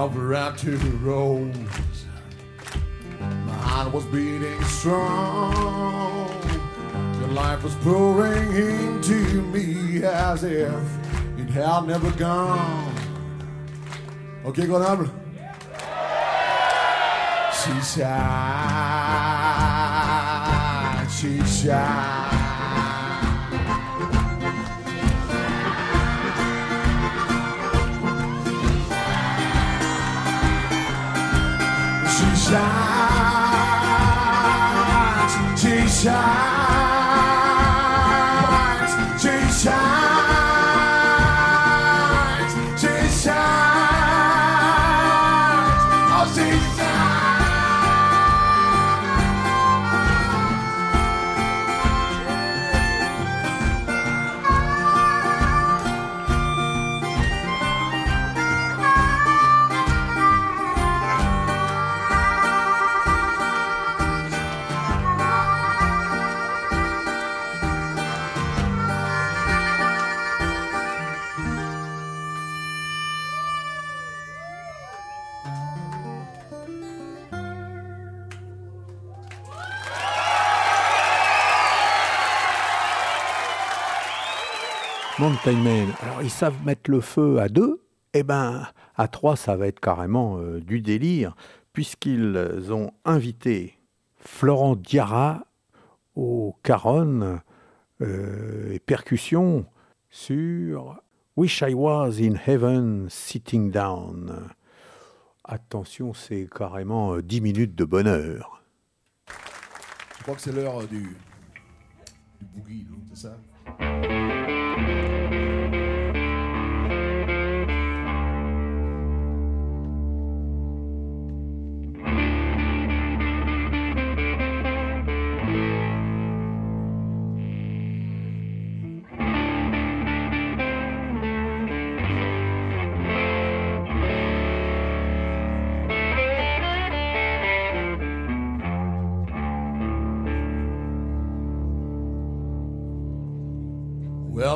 Cover out to roads. My heart was beating strong. Your life was pouring into me as if it had never gone. Ok, qu'on habla. She shines, she shines. Jesus, Jesus. Alors ils savent mettre le feu à deux, et ben à trois ça va être carrément euh, du délire, puisqu'ils ont invité Florent Diarra au caronne euh, et percussion sur Wish I Was in Heaven Sitting Down. Attention, c'est carrément euh, 10 minutes de bonheur. Je crois que c'est l'heure euh, du, du boogie, c'est ça?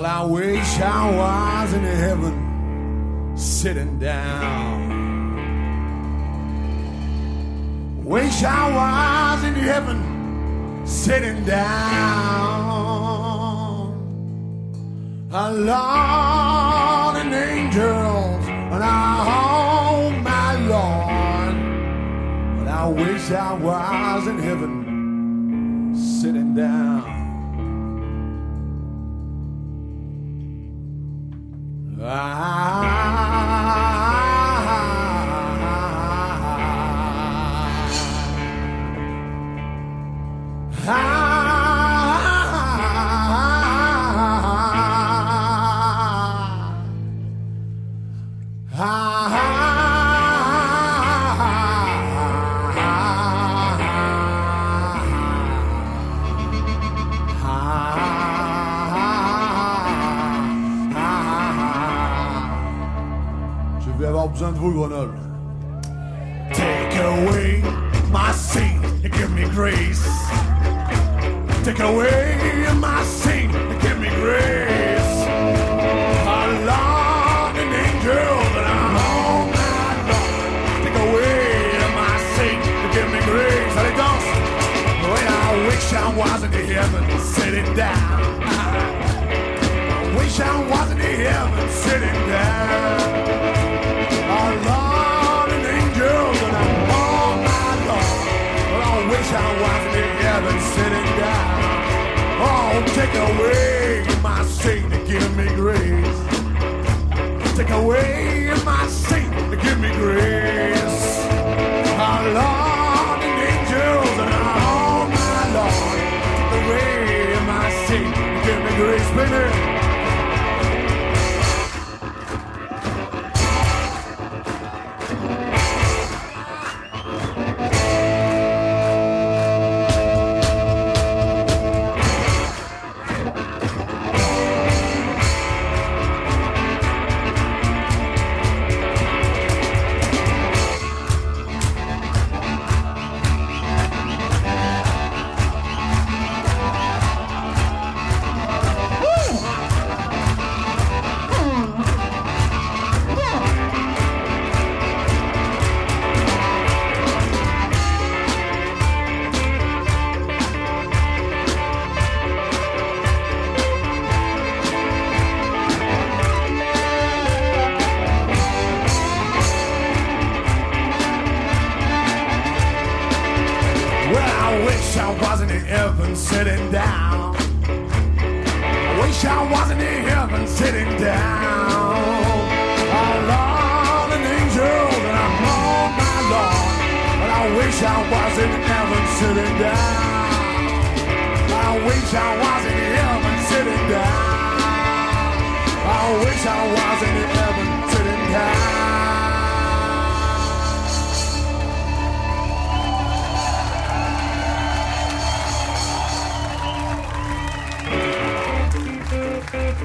Well, I wish I was in heaven sitting down. Wish I was in heaven sitting down. Alone and angels and I, hold my Lord. But I wish I was in heaven sitting down. Ah.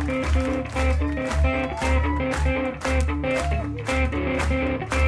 Thank you.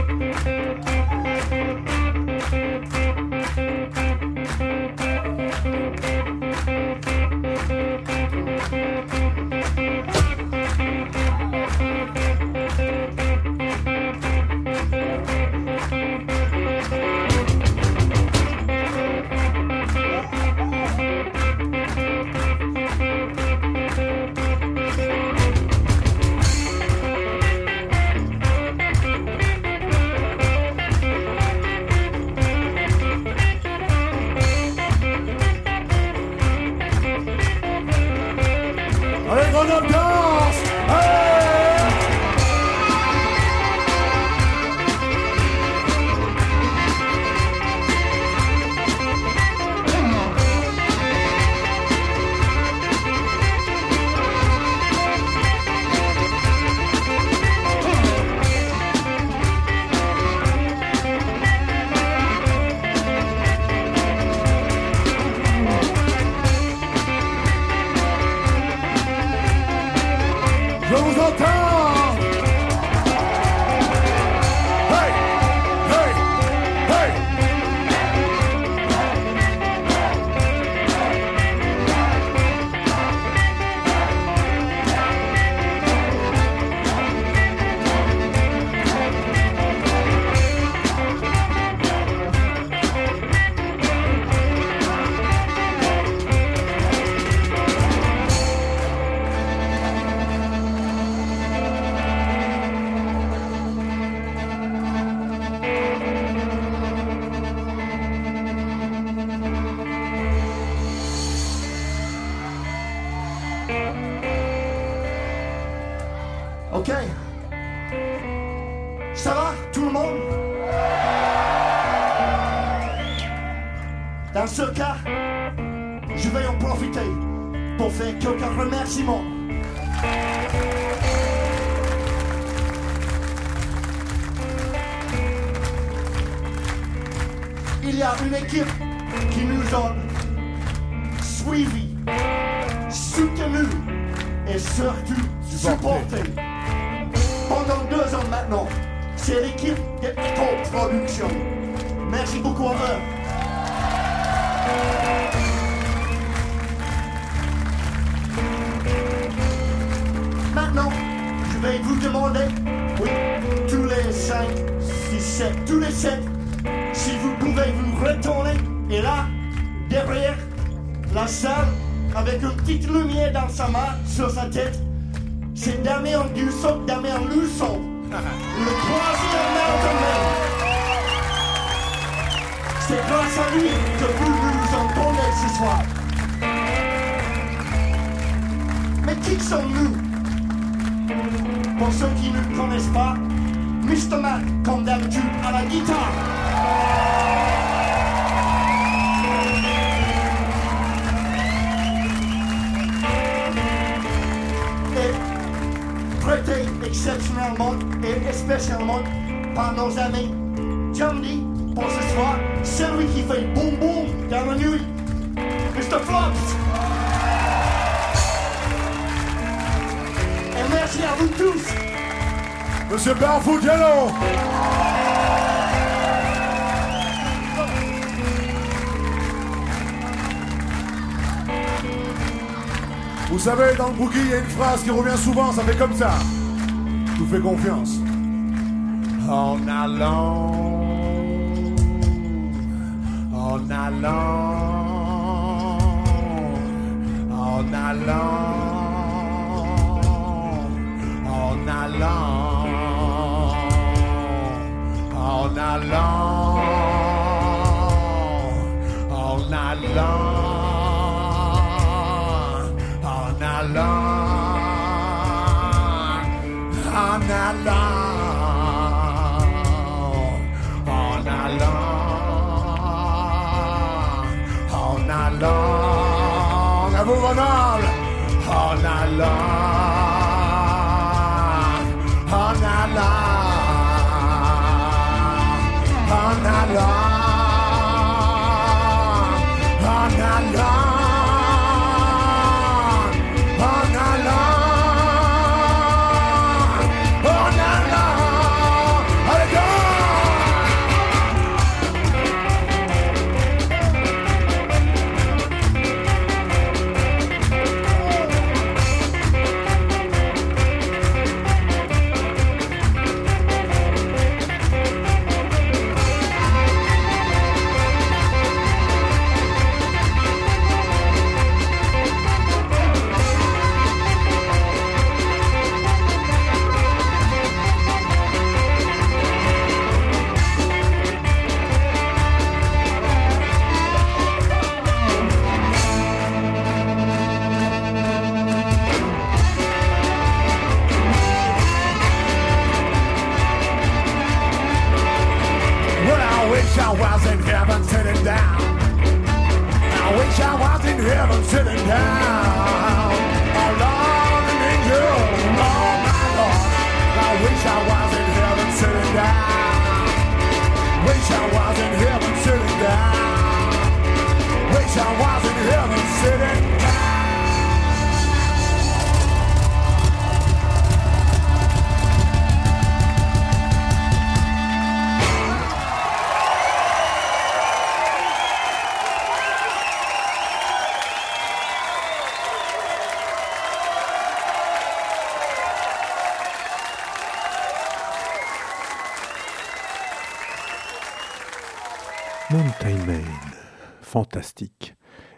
Exceptionnellement et spécialement par nos amis Johnny pour ce soir, celui qui fait boum boum dans la nuit, Mr. Flops. Et merci à vous tous. Monsieur Barfougello Vous savez, dans le boogie, il y a une phrase qui revient souvent, ça fait comme ça. Je vous fais confiance. En allant, en allant, en allant, en allant, en allant, en allant, en allant, I love.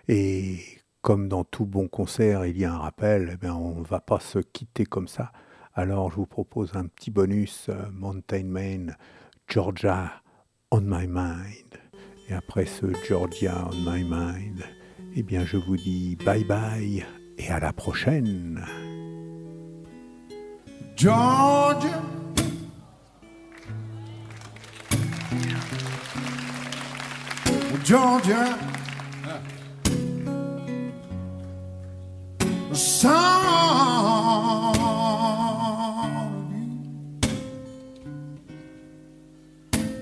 Et comme dans tout bon concert, il y a un rappel, eh on ne va pas se quitter comme ça. Alors je vous propose un petit bonus, euh, Mountain Man, Georgia on my mind. Et après ce Georgia on my mind, eh bien je vous dis bye bye et à la prochaine. Georgia. Georgia. the sound.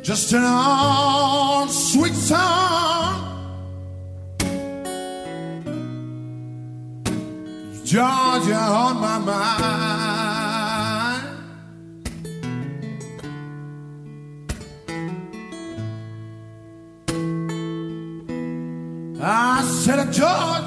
Just an old sweet song. Georgia on my mind. I said, Georgia.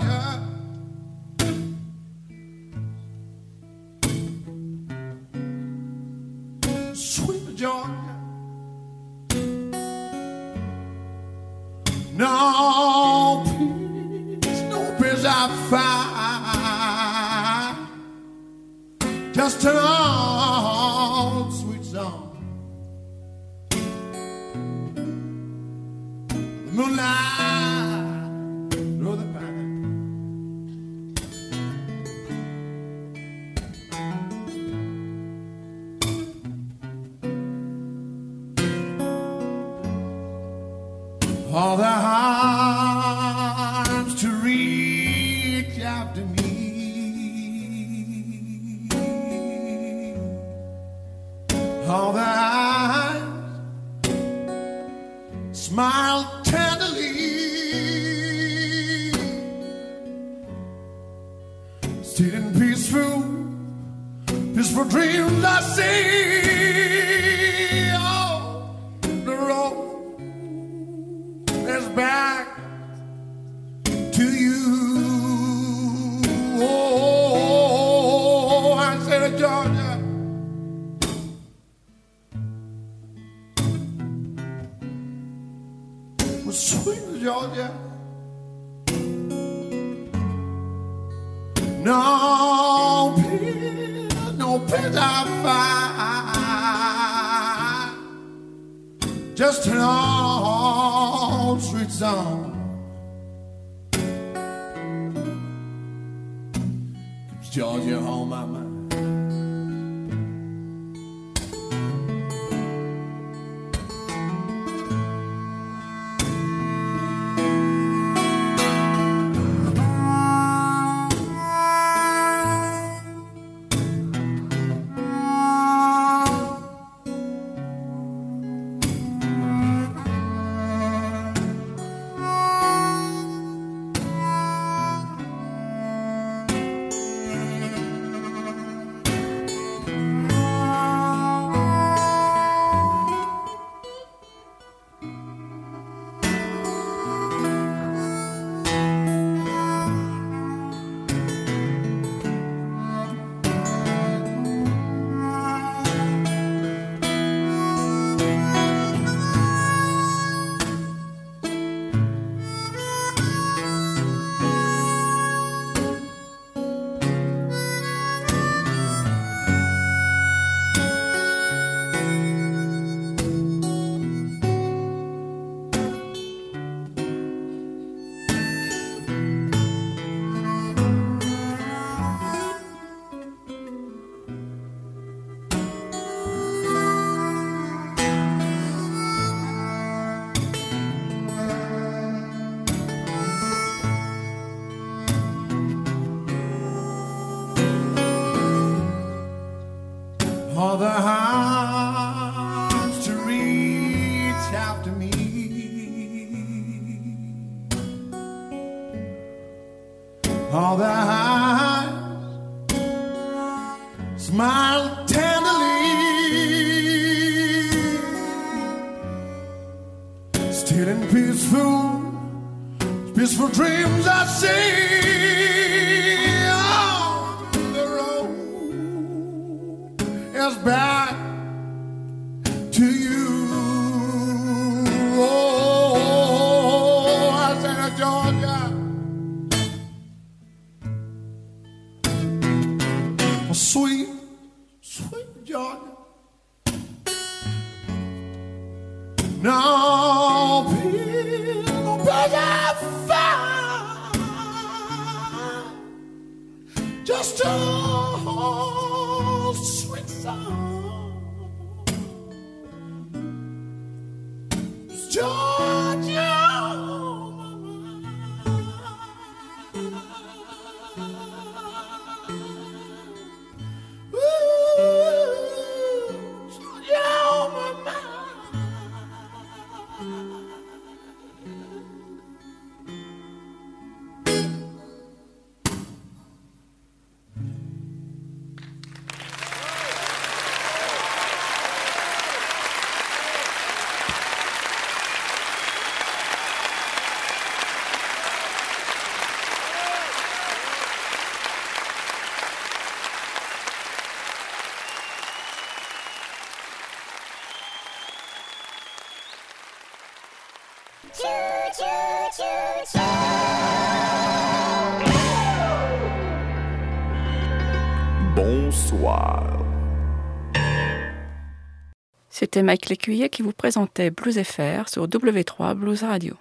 C'était Mike Lécuyer qui vous présentait Blues FR sur W3 Blues Radio.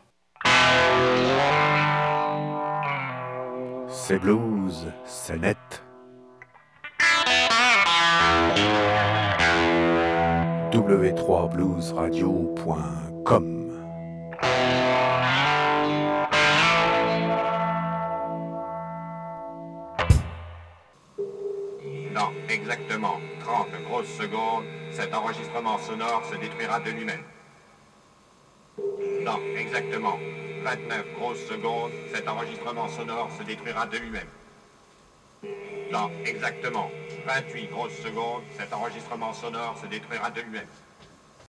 C'est blues, c'est net. w3bluesradio.com Dans exactement 30 grosses secondes, enregistrement sonore se détruira de lui-même. Dans exactement 29 grosses secondes, cet enregistrement sonore se détruira de lui-même. Dans exactement 28 grosses secondes, cet enregistrement sonore se détruira de lui-même.